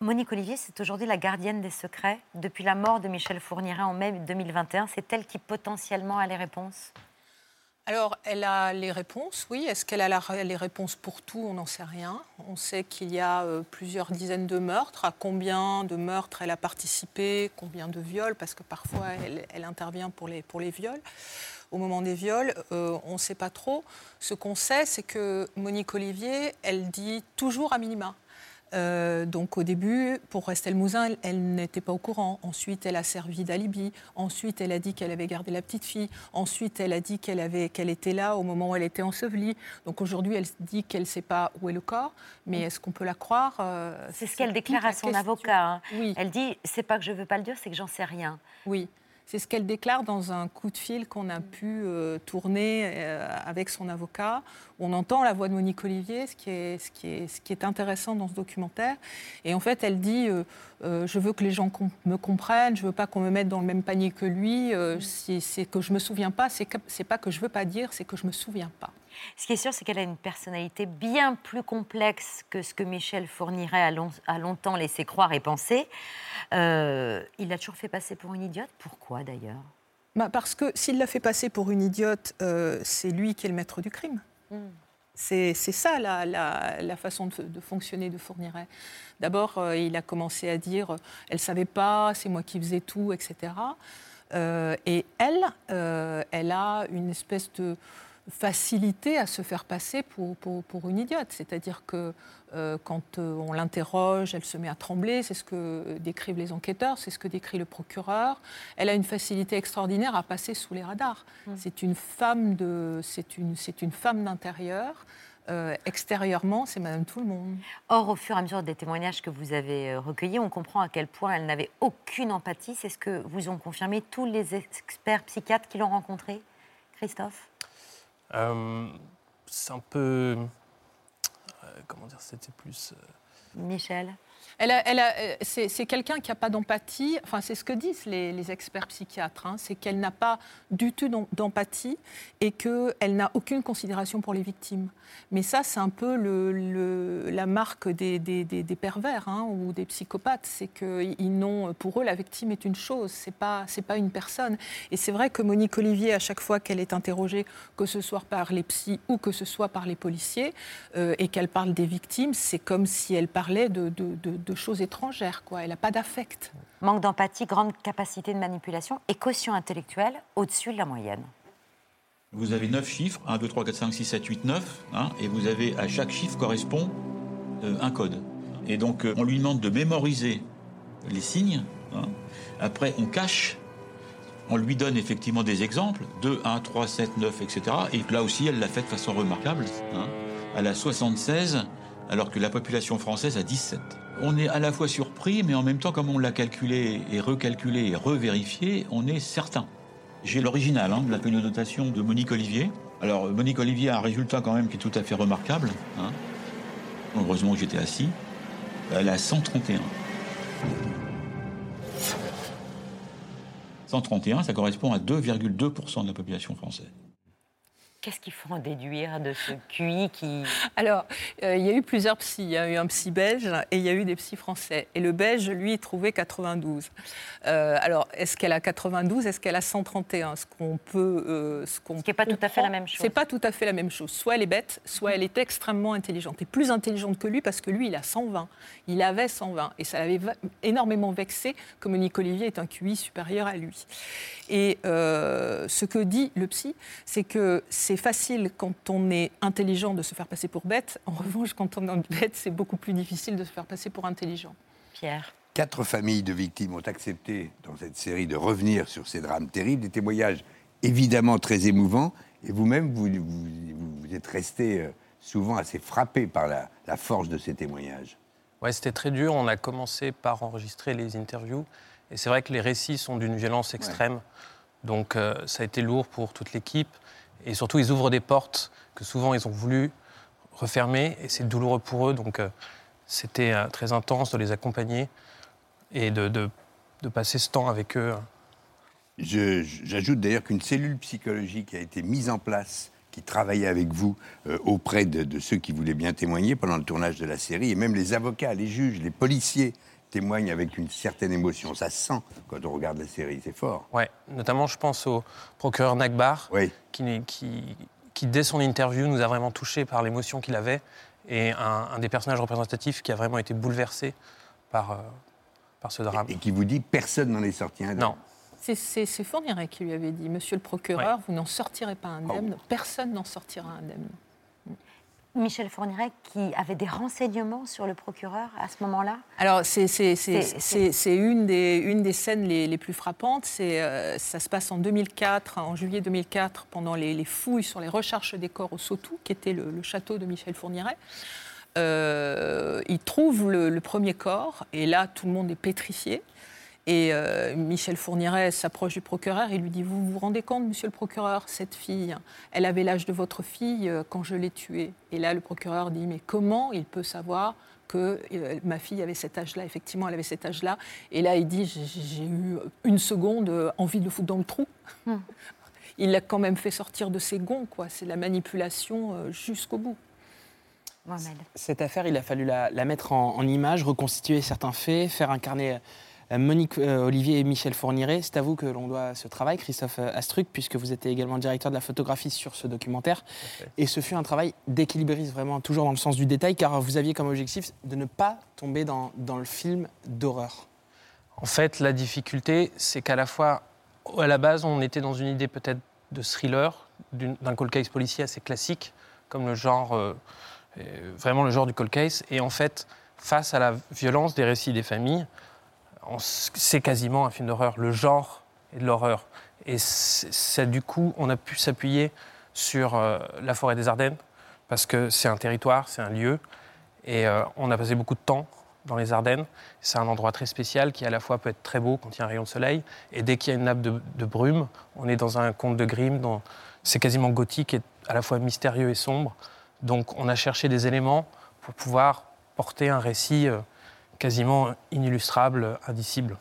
Monique Olivier, c'est aujourd'hui la gardienne des secrets. Depuis la mort de Michel Fourniret en mai 2021, c'est elle qui potentiellement a les réponses? Alors, elle a les réponses, oui. Est-ce qu'elle a les réponses pour tout? On n'en sait rien. On sait qu'il y a euh, plusieurs dizaines de meurtres. À combien de meurtres elle a participé? Combien de viols? Parce que parfois, elle, intervient pour les, pour les viols. Au moment des viols, euh, on ne sait pas trop. Ce qu'on sait, c'est que Monique Olivier, elle dit toujours à minima. Euh, donc au début, pour Estelle Mouzin, elle, elle n'était pas au courant. Ensuite, elle a servi d'alibi. Ensuite, elle a dit qu'elle avait gardé la petite fille. Ensuite, elle a dit qu'elle avait, qu'elle était là au moment où elle était ensevelie. Donc aujourd'hui, elle dit qu'elle ne sait pas où est le corps. Mais est-ce qu'on peut la croire Euh, C'est ce qu'elle déclare à son avocat. hein. Oui. Elle dit c'est pas que je veux pas le dire, c'est que j'en sais rien. Oui, c'est ce qu'elle déclare dans un coup de fil qu'on a pu euh, tourner euh, avec son avocat. On entend la voix de Monique Olivier, ce qui est, ce qui est, ce qui est intéressant dans ce documentaire. Et en fait, elle dit euh, euh, Je veux que les gens com- me comprennent, je veux pas qu'on me mette dans le même panier que lui. euh, si c'est que je me souviens pas, c'est pas que je veux pas dire, c'est que je me souviens pas. Ce qui est sûr, c'est qu'elle a une personnalité bien plus complexe que ce que Michel long- a longtemps laissé croire et penser. Euh, il l'a toujours fait passer pour une idiote. Pourquoi d'ailleurs? Bah, parce que s'il l'a fait passer pour une idiote, euh, c'est lui qui est le maître du crime. C'est ça la, la- façon de, fonctionner de Fourniret. D'abord, euh, il a commencé à dire elle savait pas, c'est moi qui faisais tout, etc. Euh, et elle, euh, elle a une espèce de facilité à se faire passer pour, pour- pour une idiote. C'est-à-dire que euh, quand euh, on l'interroge, elle se met à trembler, c'est ce que décrivent les enquêteurs, c'est ce que décrit le procureur. Elle a une facilité extraordinaire à passer sous les radars. C'est une femme de, c'est une, c'est une femme d'intérieur. Euh, extérieurement, c'est Madame Tout le Monde. Or, au fur et à mesure des témoignages que vous avez recueillis, on comprend à quel point elle n'avait aucune empathie. C'est ce que vous ont confirmé tous les experts psychiatres qui l'ont rencontrée. Christophe? C'est un peu. euh, comment dire C'était plus. euh, Michel Elle euh, c'est quelqu'un qui n'a pas d'empathie. Enfin, c'est ce que disent les, experts psychiatres. hein, c'est qu'elle n'a pas du tout d'em- d'empathie et qu'elle n'a aucune considération pour les victimes. Mais ça, c'est un peu la marque des, pervers hein, ou des psychopathes. C'est qu'ils n'ont, pour eux, la victime est une chose. C'est pas, pas une personne. Et c'est vrai que Monique Olivier, à chaque fois qu'elle est interrogée, que ce soit par les psys ou que ce soit par les policiers, euh, et qu'elle parle des victimes, c'est comme si elle parlait de- de choses étrangères. Quoi. Elle n'a pas d'affect. Manque d'empathie, grande capacité de manipulation et caution intellectuelle au-dessus de la moyenne. Vous avez 9 chiffres, 1, 2, 3, 4, 5, 6, 7, 8, 9, hein, et vous avez à chaque chiffre correspond euh, un code. Et donc euh, on lui demande de mémoriser les signes. hein. Après on cache, on lui donne effectivement des exemples, 2, 1, 3, 7, 9, etc. Et là aussi elle l'a fait de façon remarquable. hein. Elle a 76, alors que la population française a 17. On est à la fois surpris, mais en même temps, comme on l'a calculé et recalculé et revérifié, on est certain. J'ai l'original hein, de la connotation de Monique Olivier. Alors, Monique Olivier a un résultat quand même qui est tout à fait remarquable. hein. Heureusement que j'étais assis. Elle a 131. 131, ça correspond à 2,2% de la population française. Qu'est-ce qu'il faut en déduire de ce QI qui... Alors, euh, il y a eu plusieurs psys. Il y a eu un psy belge et il y a eu des psys français. Et le belge, lui, trouvait 92. Euh, alors, est-ce qu'elle a 92 Est-ce qu'elle a 131 Ce qu'on peut. euh, ce qu'on qui n'est pas tout à fait la même chose. C'est pas tout à fait la même chose. Soit elle est bête, soit elle est extrêmement intelligente. Et plus intelligente que lui parce que lui, il a 120. Il avait 120. Et ça l'avait va- énormément vexé que Monique Olivier est un QI supérieur à lui. Et ce que dit le psy, c'est que c'est facile quand on est intelligent de se faire passer pour bête. En revanche, quand on est bête, c'est beaucoup plus difficile de se faire passer pour intelligent. Pierre Quatre familles de victimes ont accepté dans cette série de revenir sur ces drames terribles, des témoignages évidemment très émouvant. Et vous-même, vous, vous- vous êtes resté euh, souvent assez frappé par la, la force de ces témoignages. Ouais, c'était très dur. On a commencé par enregistrer les interviews. Et c'est vrai que les récits sont d'une violence extrême. Donc euh, ça a été lourd pour toute l'équipe. Et surtout, ils ouvrent des portes que souvent ils ont voulu refermer. Et c'est douloureux pour eux. Donc euh, c'était euh, très intense de les accompagner et de, passer ce temps avec eux. J'ajoute d'ailleurs qu'une cellule psychologique a été mise en place qui travaillait avec vous euh, auprès de ceux qui voulaient bien témoigner pendant le tournage de la série. Et même les avocats, les juges, les policiers témoignent avec une certaine émotion. Ça se sent quand on regarde la série, c'est fort. Ouais, notamment, je pense au procureur Nagbar, qui, qui, qui, dès son interview, nous a vraiment touchés par l'émotion qu'il avait, et un, un des personnages représentatifs qui a vraiment été bouleversé par, euh, par ce drame. Et qui vous dit personne n'en est sorti indemne. Non. C'est- Fourniret qui lui avait dit, Monsieur le procureur, vous n'en sortirez pas indemne, personne n'en sortira indemne. Michel Fourniret qui avait des renseignements sur le procureur à ce moment-là Alors, c'est- une des, une des scènes les, les plus frappantes. Euh, ça se passe en 2004, en juillet 2004, pendant les, les fouilles sur les recherches des corps au Sautou, qui était le, le château de Michel Fourniret. Euh, il trouve le, le premier corps, et là, tout le monde est pétrifié. Et euh, Michel Fourniret s'approche du procureur et lui dit Vous vous rendez compte, monsieur le procureur, cette fille, elle avait l'âge de votre fille euh, quand je l'ai tuée. Et là, le procureur dit Mais comment il peut savoir que euh, ma fille avait cet âge-là? Effectivement, elle avait cet âge-là. Et là, il dit J'ai eu une seconde envie de le foutre dans le trou. Il l'a quand même fait sortir de ses gonds, quoi. C'est la manipulation jusqu'au bout. Cette affaire, il a fallu la, la mettre en, en image, reconstituer certains faits, faire incarner Monique euh, Olivier et Michel Fourniret. C'est à vous que l'on doit ce travail, Christophe euh, Astruc, puisque vous êtes également directeur de la photographie sur ce documentaire. Et ce fut un travail d'équilibriste, vraiment toujours dans le sens du détail, car vous aviez comme objectif de ne pas tomber dans, dans le film d'horreur. En fait, la difficulté, c'est qu'à la fois, à la base, on était dans une idée peut-être de thriller, d'un cold case policier assez classique, comme le genre, euh, euh, vraiment le genre du cold case. Et en fait, face à la violence des récits des familles, c'est quasiment un film d'horreur. Le genre est de l'horreur. Et du coup, on a pu s'appuyer sur euh, la forêt des Ardennes, parce que c'est un territoire, c'est un lieu. Et euh, on a passé beaucoup de temps dans les Ardennes. C'est un endroit très spécial qui à la fois peut être très beau quand il y a un rayon de soleil, et dès qu'il y a une nappe de, brume, on est dans un conte de Grimm, c'est quasiment gothique et à la fois mystérieux et sombre. Donc on a cherché des éléments pour pouvoir porter un récit euh, quasiment inillustrable, indicible.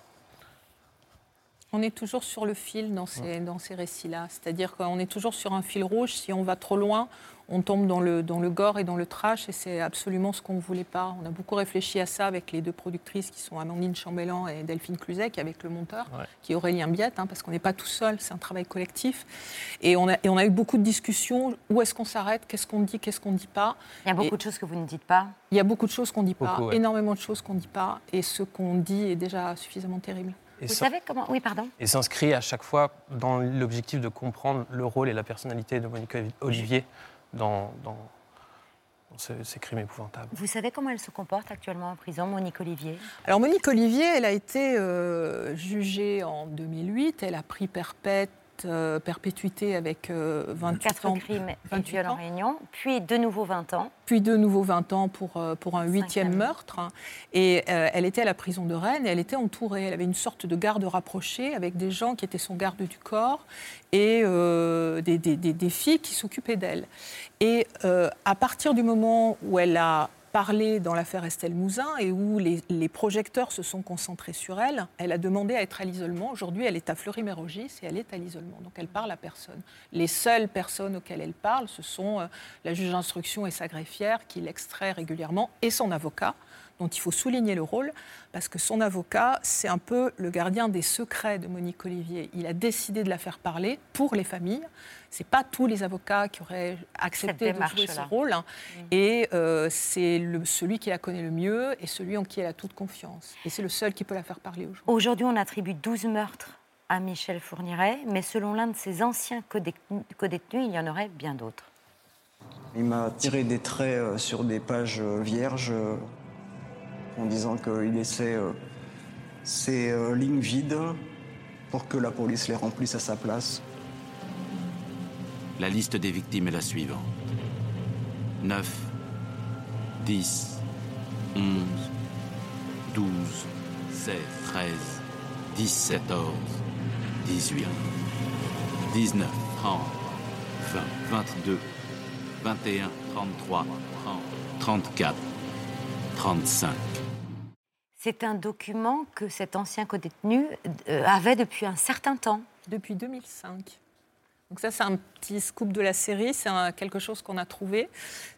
On est toujours sur le fil dans ces, dans ces récits-là. C'est-à-dire qu'on est toujours sur un fil rouge. Si on va trop loin, on tombe dans le, dans le gore et dans le trash. Et c'est absolument ce qu'on ne voulait pas. On a beaucoup réfléchi à ça avec les deux productrices qui sont Amandine Chambellan et Delphine Cluzec, avec le monteur, qui est Aurélien Biette, hein, parce qu'on n'est pas tout seul, c'est un travail collectif. Et on, a, et on a eu beaucoup de discussions. Où est-ce qu'on s'arrête? Qu'est-ce qu'on dit? Qu'est-ce qu'on ne dit pas? Il y a beaucoup de choses que vous ne dites pas. Il y a beaucoup de choses qu'on ne dit pas, ouais. énormément de choses qu'on ne dit pas. Et ce qu'on dit est déjà suffisamment terrible. Et Vous savez comment Oui, pardon. et s'inscrit à chaque fois dans l'objectif de comprendre le rôle et la personnalité de Monique Olivier dans, dans- dans ces, ces crimes épouvantables. Vous savez comment elle se comporte actuellement en prison, Monique Olivier? Alors Monique Olivier, elle a été euh, jugée en 2008. Elle a pris perpète, euh, perpétuité avec euh, 28 Quatre ans. crimes et 28 viols en réunion, puis de nouveau 20 ans. Puis de nouveau 20 ans pour, euh, pour un huitième meurtre. Et euh, elle était à la prison de Rennes et elle était entourée. Elle avait une sorte de garde rapprochée avec des gens qui étaient son garde du corps et euh, des, des- des- des filles qui s'occupaient d'elle. Et euh, à partir du moment où elle a parlé dans l'affaire Estelle Mouzin et où les, projecteurs se sont concentrés sur elle, elle a demandé à être à l'isolement. Aujourd'hui, elle est à Fleury-Mérogis et elle est à l'isolement. Donc elle parle à personne. Les seules personnes auxquelles elle parle, ce sont euh, la juge d'instruction et sa greffière qui l'extrait régulièrement et son avocat dont il faut souligner le rôle, parce que son avocat, c'est un peu le gardien des secrets de Monique Olivier. Il a décidé de la faire parler pour les familles. Ce pas tous les avocats qui auraient accepté de jouer ce rôle. hein. Et euh, c'est le- celui qui la connaît le mieux et celui en qui elle a toute confiance. Et c'est le seul qui peut la faire parler aujourd'hui. Aujourd'hui, on attribue 12 meurtres à Michel Fourniret, mais selon l'un de ses anciens codétenus, codétenus, il y en aurait bien d'autres. Il m'a tiré des traits euh, sur des pages euh, vierges en disant qu'il laissait euh, ces euh, lignes vides pour que la police les remplisse à sa place. La liste des victimes est la suivante. 9, 10, 11, 12, 16, 13, 17, 14, 18, 19, 30, 20, 22, 21, 33, 30, 34, 35. C'est un document que cet ancien codétenu euh, avait depuis un certain temps. Depuis 2005. Donc ça, c'est un petit scoop de la série, c'est quelque chose qu'on a trouvé.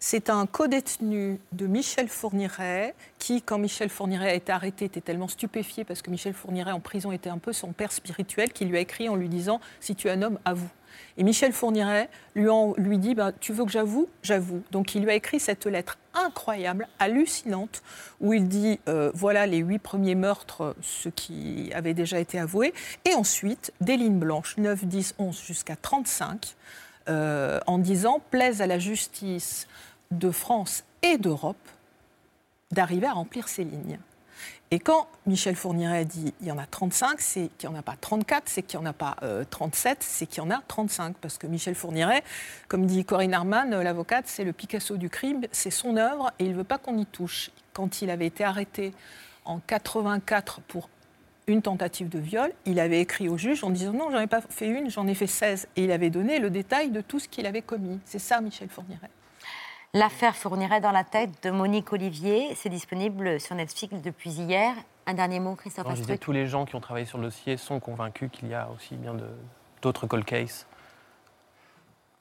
C'est un codétenu de Michel Fourniret, qui, quand Michel Fourniret a été arrêté, était tellement stupéfié parce que Michel Fourniret en prison était un peu son père spirituel, qui lui a écrit en lui disant « Si tu es un homme, avoue ». Et Michel Fourniret lui, en- lui dit bah, Tu veux que j'avoue? J'avoue. Donc il lui a écrit cette lettre incroyable, hallucinante, où il dit euh, Voilà les huit premiers meurtres, ceux qui avaient déjà été avoués. Et ensuite, des lignes blanches, 9, 10, 11 jusqu'à 35, euh, en disant Plaise à la justice de France et d'Europe d'arriver à remplir ces lignes. Et quand Michel Fourniret dit il y en a 35, c'est qu'il n'y en a pas 34, c'est qu'il n'y en a pas euh, 37, c'est qu'il y en a 35. Parce que Michel Fourniret, comme dit Corinne Arman, euh, l'avocate, c'est le Picasso du crime, c'est son œuvre et il ne veut pas qu'on y touche. Quand il avait été arrêté en 84 pour une tentative de viol, il avait écrit au juge en disant non, j'en ai pas fait une, j'en ai fait 16. Et il avait donné le détail de tout ce qu'il avait commis. C'est ça, Michel Fourniret. L'affaire fournirait dans la tête de Monique Olivier. C'est disponible sur Netflix depuis hier. Un dernier mot, Christophe Non, je disais, tous les gens qui ont travaillé sur le dossier sont convaincus qu'il y a aussi bien d'autres cold cases.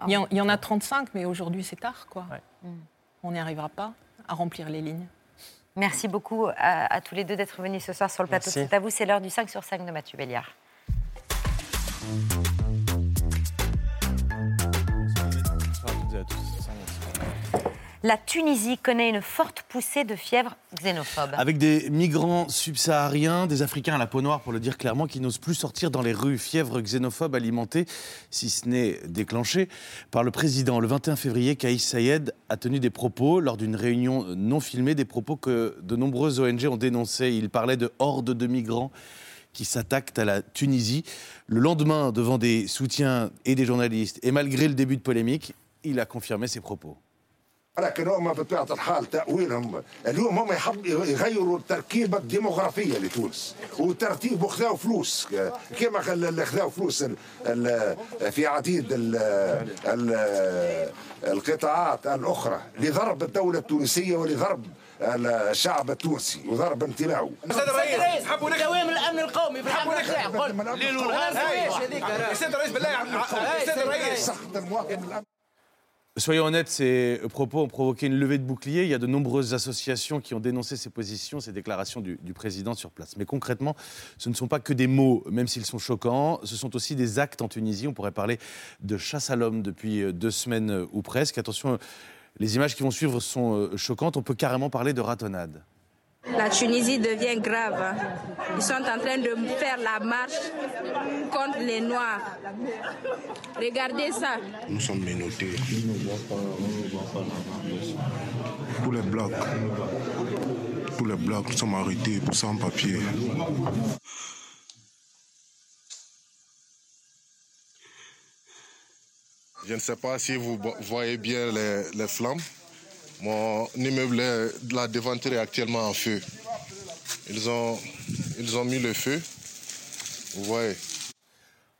Il y, en, il y en a 35, mais aujourd'hui c'est tard, quoi. Mm. On n'y arrivera pas à remplir les lignes. Merci beaucoup à, à tous les deux d'être venus ce soir sur le plateau. C'est à vous, c'est l'heure du 5 sur 5 de Mathieu Béliard. La Tunisie connaît une forte poussée de fièvre xénophobe. Avec des migrants subsahariens, des Africains à la peau noire, pour le dire clairement, qui n'osent plus sortir dans les rues. Fièvre xénophobe alimentée, si ce n'est déclenchée, par le président. Le 21 février, Kaïs Sayed a tenu des propos lors d'une réunion non filmée, des propos que de nombreuses ONG ont dénoncés. Il parlait de hordes de migrants qui s'attaquent à la Tunisie. Le lendemain, devant des soutiens et des journalistes, et malgré le début de polémique, il a confirmé ses propos. لكن هم بطبيعه الحال تاويلهم اليوم هم يحب يغيروا التركيبه الديموغرافيه لتونس وترتيب وخذاو فلوس كما خل- اللي خذاو فلوس ال- ال- في عديد ال- ال- القطاعات الاخرى لضرب الدولة التونسيه ولضرب الشعب التونسي وضرب انتمائه أستاذ الرئيس حبوا دوام الامن القومي حبوا نخلع ليل ونهار أستاذ الرئيس بالله أستاذ الرئيس Soyons honnêtes, ces propos ont provoqué une levée de bouclier. Il y a de nombreuses associations qui ont dénoncé ces positions, ces déclarations du, du président sur place. Mais concrètement, ce ne sont pas que des mots, même s'ils sont choquants. Ce sont aussi des actes en Tunisie. On pourrait parler de chasse à l'homme depuis euh, deux semaines euh, ou presque. Attention, les images qui vont suivre sont euh, choquantes. On peut carrément parler de ratonnade. La Tunisie devient grave. Ils sont en train de faire la marche contre les Noirs. Regardez ça. Nous sommes menottés. Tous les blocs, tous les blocs nous sommes arrêtés pour sans papier. Je ne sais pas si vous vo- voyez bien les, les flammes. Mon immeuble, la devanture est actuellement en feu. Ils ont, ils ont mis le feu. Vous voyez.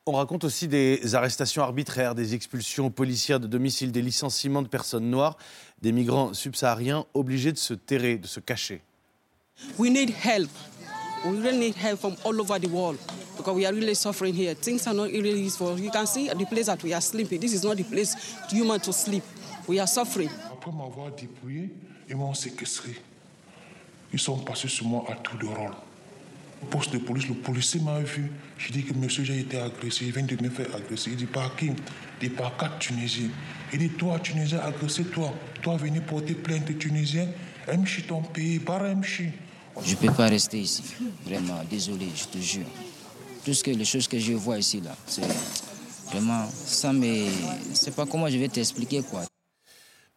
On raconte aussi des arrestations arbitraires, des expulsions policières de domicile, des licenciements de personnes noires, des migrants subsahariens obligés de se terrer, de se cacher. We need help. We really need help from all over the world because we are really suffering here. Things are not really useful. You can see the place that we are sleeping. This is not the place human to sleep. We are suffering. Après m'avoir dépouillé, ils m'ont séquestré. Ils sont passés sur moi à tout de rôle. Au poste de police, le policier m'a vu. J'ai dit que monsieur, j'ai été agressé. Il vient de me faire agresser. Il dit par qui Il dit par quatre Tunisiens. Il dit toi, Tunisien, agressé toi. Toi, venir porter plainte Tunisien. Mchi ton pays, par. Je ne peux pas rester ici. Vraiment, désolé, je te jure. Tout ce que les choses que je vois ici, là, c'est vraiment ça, mais c'est pas comment je vais t'expliquer, quoi.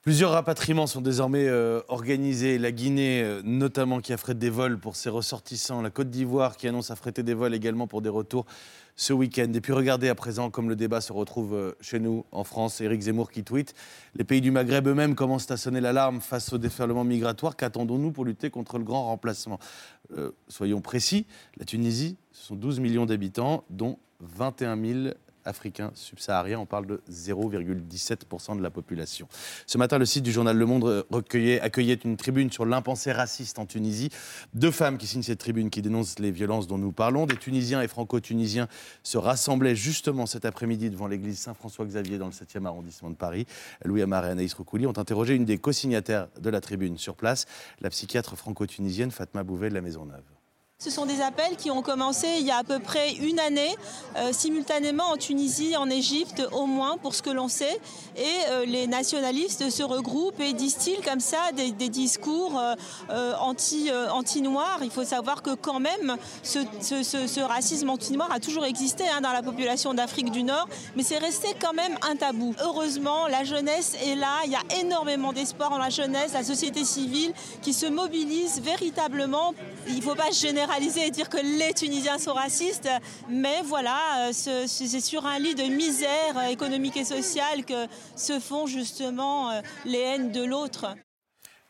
Plusieurs rapatriements sont désormais euh, organisés. La Guinée, euh, notamment, qui affrète des vols pour ses ressortissants. La Côte d'Ivoire, qui annonce affréter des vols également pour des retours ce week-end. Et puis regardez à présent comme le débat se retrouve euh, chez nous, en France. Éric Zemmour qui tweet Les pays du Maghreb eux-mêmes commencent à sonner l'alarme face au déferlement migratoire. Qu'attendons-nous pour lutter contre le grand remplacement? Soyons précis la Tunisie, ce sont 12 millions d'habitants, dont 21 000 africains subsahariens. On parle de 0,17% de la population. Ce matin, le site du journal Le Monde euh, recueillait, accueillait une tribune sur l'impensé raciste en Tunisie. Deux femmes qui signent cette tribune qui dénoncent les violences dont nous parlons. Des Tunisiens et Franco-Tunisiens se rassemblaient justement cet après-midi devant l'église Saint-François-Xavier dans le 7e arrondissement de Paris. Louis Amar et Anaïs Roukouli ont interrogé une des co-signataires de la tribune sur place, la psychiatre franco-tunisienne Fatma Bouvet de la Maisonneuve. Ce sont des appels qui ont commencé il y a à peu près une année, euh, simultanément en Tunisie, en Égypte, au moins pour ce que l'on sait. Et euh, les nationalistes se regroupent et distillent comme ça des, discours euh, anti, anti-noirs. Il faut savoir que quand même, ce, racisme anti-noir a toujours existé hein, dans la population d'Afrique du Nord, mais c'est resté quand même un tabou. Heureusement, la jeunesse est là. Il y a énormément d'espoir en la jeunesse, la société civile qui se mobilise véritablement. Il ne faut pas généraliser et dire que les Tunisiens sont racistes, mais voilà, euh, ce- c'est sur un lit de misère économique et sociale que se font justement euh, les haines de l'autre.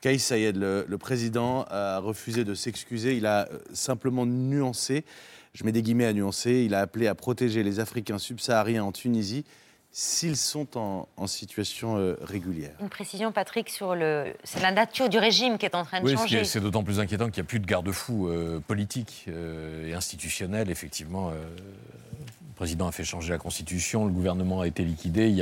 Kaïs Sayed, le, le président, a refusé de s'excuser. Il a euh, simplement nuancé, je mets des guillemets à nuancer, il a appelé à protéger les Africains subsahariens en Tunisie s'ils sont en, en situation euh, régulière. Une précision, Patrick, sur le. C'est la nature du régime qui est en train de Oui, changer. est- c'est d'autant plus inquiétant qu'il n'y a plus de garde-fous euh, politiques euh, et institutionnels. Effectivement, euh, le président a fait changer la Constitution, le gouvernement a été liquidé.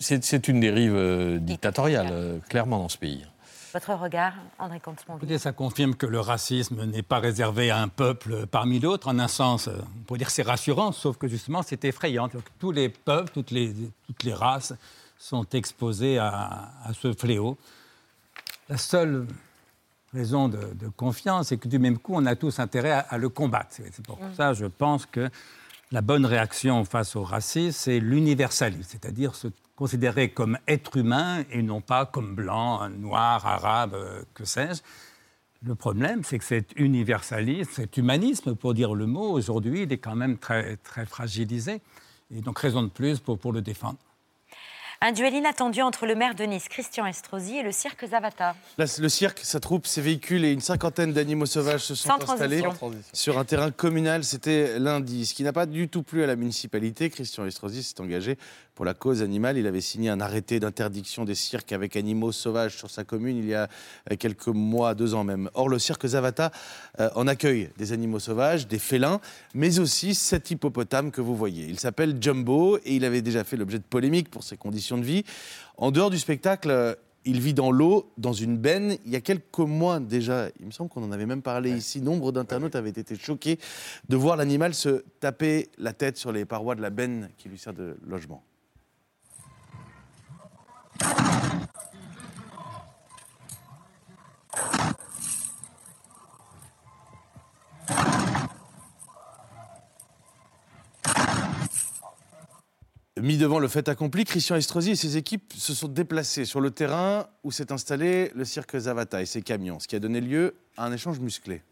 C'est- une dérive euh, dictatoriale, euh, clairement, dans ce pays. Votre regard, André Comte-Sponville Écoutez, ça confirme que le racisme n'est pas réservé à un peuple parmi d'autres. En un sens, euh, on pourrait dire que c'est rassurant, sauf que justement, c'est effrayant. Donc, tous les peuples, toutes les, toutes les races sont exposés à, à ce fléau. La seule raison de, de confiance, c'est que du même coup, on a tous intérêt à, à le combattre. C'est pour Mm. ça, je pense que la bonne réaction face au racisme, c'est l'universalisme, c'est-à-dire se considérer comme être humain et non pas comme blanc, noir, arabe, euh, que sais-je. Le problème, c'est que cet universalisme, cet humanisme, pour dire le mot, aujourd'hui, il est quand même très, très fragilisé. Et donc, raison de plus pour, pour le défendre. Un duel inattendu entre le maire de Nice, Christian Estrosi, et le cirque Zavata. Là, le cirque, sa troupe, ses véhicules et une cinquantaine d'animaux sauvages se sont Sans installés sur un terrain communal. C'était lundi. Ce qui n'a pas du tout plu à la municipalité. Christian Estrosi s'est engagé pour la cause animale. Il avait signé un arrêté d'interdiction des cirques avec animaux sauvages sur sa commune il y a euh, quelques mois, deux ans même. Or, le cirque Zavata euh, en accueille des animaux sauvages, des félins, mais aussi cet hippopotame que vous voyez. Il s'appelle Jumbo et il avait déjà fait l'objet de polémiques pour ses conditions de vie. En dehors du spectacle, il vit dans l'eau, dans une benne. Il y a quelques mois déjà, il me semble qu'on en avait même parlé ici, nombre d'internautes avaient été choqués de voir l'animal se taper la tête sur les parois de la benne qui lui sert de logement. Mis devant le fait accompli, Christian Estrosi et ses équipes se sont déplacés sur le terrain où s'est installé le cirque Zavata et ses camions, ce qui a donné lieu à un échange musclé.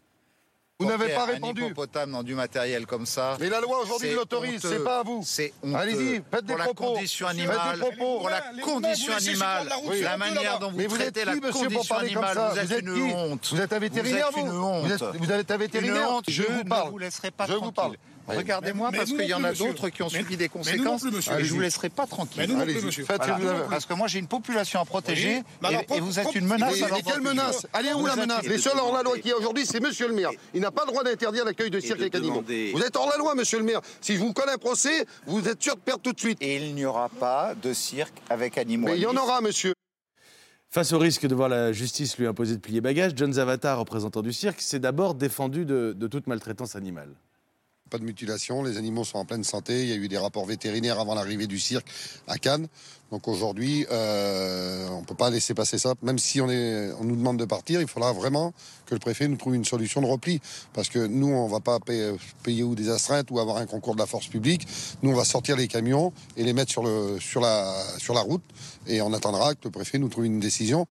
Vous n'avez pas répondu. Un hippopotame dans du matériel comme ça. Mais la loi aujourd'hui l'autorise, c'est pas à vous. C'est honteux. Allez-y, faites des pour propos. la condition Faites des animale, propos. pour la condition animale, la manière dont vous traitez qui, la monsieur, pour condition animale, ça vous êtes une honte. Vous êtes un vétérinaire, Vous êtes une vous honte. Vous êtes- un vétérinaire Une honte. Je vous ne parle. vous laisserai pas Je vous tranquille. parle. Regardez-moi parce qu'il y en a d'autres qui ont Mais- subi des mais nous non conséquences. plus, et je vous laisserai pas tranquille. Mais nous non plus, Voilà. vous. Parce que moi j'ai une population à protéger alors, et, et vous êtes une menace. Mais- à mais quelle menace? Allez où la menace? Les seuls hors la loi qu'il y a aujourd'hui, c'est monsieur le maire. Il n'a pas le droit d'interdire l'accueil de cirque avec animaux. Vous êtes hors la loi, monsieur le maire. Si je vous colle un procès, vous êtes sûr de perdre tout de suite. Et il n'y aura pas de cirque avec animaux. Mais il y en aura, monsieur. Face au risque de voir la justice lui imposer de plier bagages, John Zavata, représentant du cirque, s'est d'abord défendu de, de toute maltraitance animale. Pas de mutilation, les animaux sont en pleine santé. Il y a eu des rapports vétérinaires avant l'arrivée du cirque à Cannes. Donc aujourd'hui, euh, on ne peut pas laisser passer ça. Même si on, est, on nous demande de partir, il faudra vraiment que le préfet nous trouve une solution de repli. Parce que nous, on ne va pas payer, ou des astreintes ou avoir un concours de la force publique. Nous, on va sortir les camions et les mettre sur, le, sur, la, sur la route. Et on attendra que le préfet nous trouve une décision.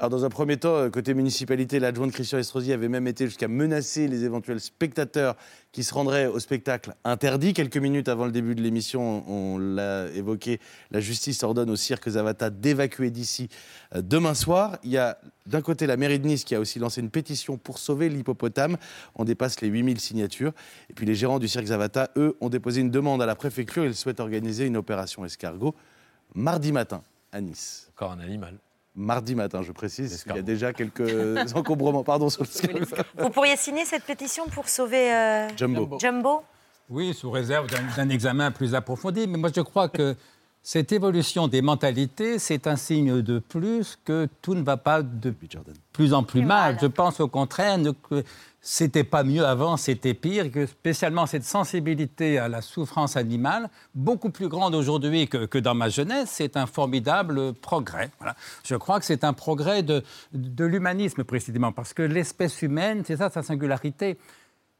Alors, dans un premier temps, euh, côté municipalité, l'adjointe Christian Estrosi avait même été jusqu'à menacer les éventuels spectateurs qui se rendraient au spectacle interdit. Quelques minutes avant le début de l'émission, on l'a évoqué, la justice ordonne au cirque Zavata d'évacuer d'ici euh, demain soir. Il y a d'un côté la mairie de Nice qui a aussi lancé une pétition pour sauver l'hippopotame. On dépasse les 8000 signatures. Et puis les gérants du cirque Zavata, eux, ont déposé une demande à la préfecture. Ils souhaitent organiser une opération escargot mardi matin à Nice. Encore un animal mardi matin, je précise. Il y a déjà quelques encombrements. Pardon sur le Vous pourriez signer cette pétition pour sauver euh, Jumbo. Jumbo? Oui, sous réserve d'un examen plus approfondi. Mais moi, je crois que cette évolution des mentalités, c'est un signe de plus que tout ne va pas de plus en plus mal. Je pense au contraire que c'était pas mieux avant, c'était pire, que spécialement cette sensibilité à la souffrance animale, beaucoup plus grande aujourd'hui que, dans ma jeunesse, c'est un formidable progrès. Je crois que c'est un progrès de, de l'humanisme précisément, parce que l'espèce humaine, c'est ça sa singularité,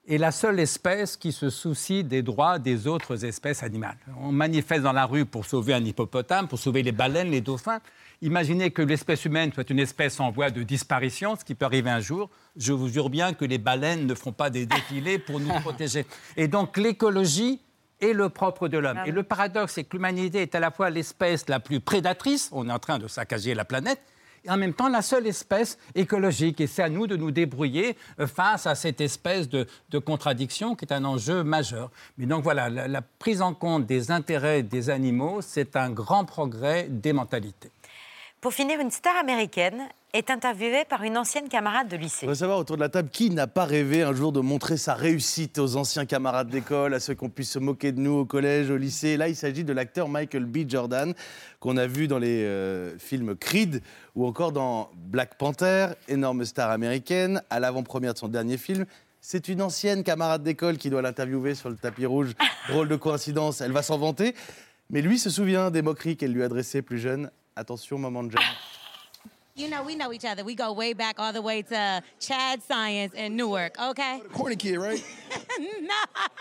est la seule espèce qui se soucie des droits des autres espèces animales. On manifeste dans la rue pour sauver un hippopotame, pour sauver les baleines, les dauphins. Imaginez que l'espèce humaine soit une espèce en voie de disparition, ce qui peut arriver un jour. Je vous jure bien que les baleines ne feront pas des défilés pour nous protéger. Et donc l'écologie est le propre de l'homme. Et le paradoxe, c'est que l'humanité est à la fois l'espèce la plus prédatrice, on est en train de saccager la planète, et en même temps la seule espèce écologique. Et c'est à nous de nous débrouiller euh, face à cette espèce de, contradiction qui est un enjeu majeur. Mais donc voilà, la, la prise en compte des intérêts des animaux, c'est un grand progrès des mentalités. Pour finir, une star américaine est interviewée par une ancienne camarade de lycée. On va savoir autour de la table qui n'a pas rêvé un jour de montrer sa réussite aux anciens camarades d'école, à ceux qu'on puisse se moquer de nous au collège, au lycée. Là, il s'agit de l'acteur Michael B. Jordan, qu'on a vu dans les euh, films Creed ou encore dans Black Panther, énorme star américaine, à l'avant-première de son dernier film. C'est une ancienne camarade d'école qui doit l'interviewer sur le tapis rouge. Drôle de coïncidence, elle va s'en vanter. Mais lui se souvient des moqueries qu'elle lui adressait plus jeune Attention, moment de You know, we know each other. We go way back all the way to Chad Science in Newark, okay? Corny kid, right? no,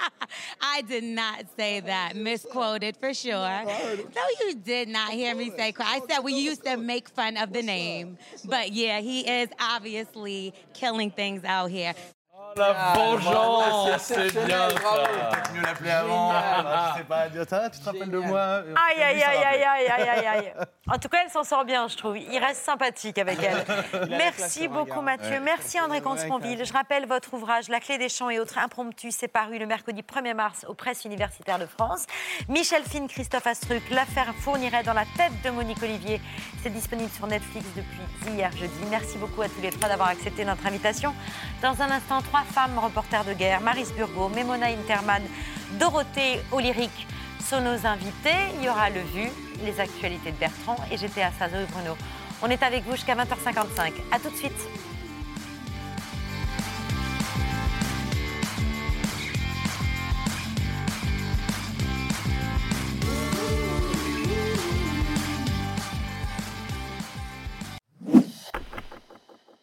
I did not say that. Misquoted for sure. No, you did not hear me say I said we used to make fun of the name. But yeah, he is obviously killing things out here. La ah, vengeance C'est bien Peut-être mieux l'appeler avant. Je sais pas, ça, tu te rappelles de moi Aïe, aïe, aïe, aïe, aïe, aïe, aïe. En tout cas, elle s'en sort bien, je trouve. Il reste sympathique avec elle. Merci beaucoup, Mathieu. Merci, André Consponville. Je rappelle votre ouvrage La clé des champs et autres impromptus. C'est paru le mercredi 1er mars aux presses universitaires de France. Michel Fine, Christophe Astruc, l'affaire fournirait dans la tête de Monique Olivier. C'est disponible sur Netflix depuis hier jeudi. Merci beaucoup à tous les trois d'avoir accepté notre invitation. Dans un instant, trois femmes reporters de guerre, Maris Burgo, Memona Interman, Dorothée Olyric sont nos invités. Il y aura le vu, les actualités de Bertrand et j'étais à Sazo et Bruno. On est avec vous jusqu'à 20h55. A tout de suite.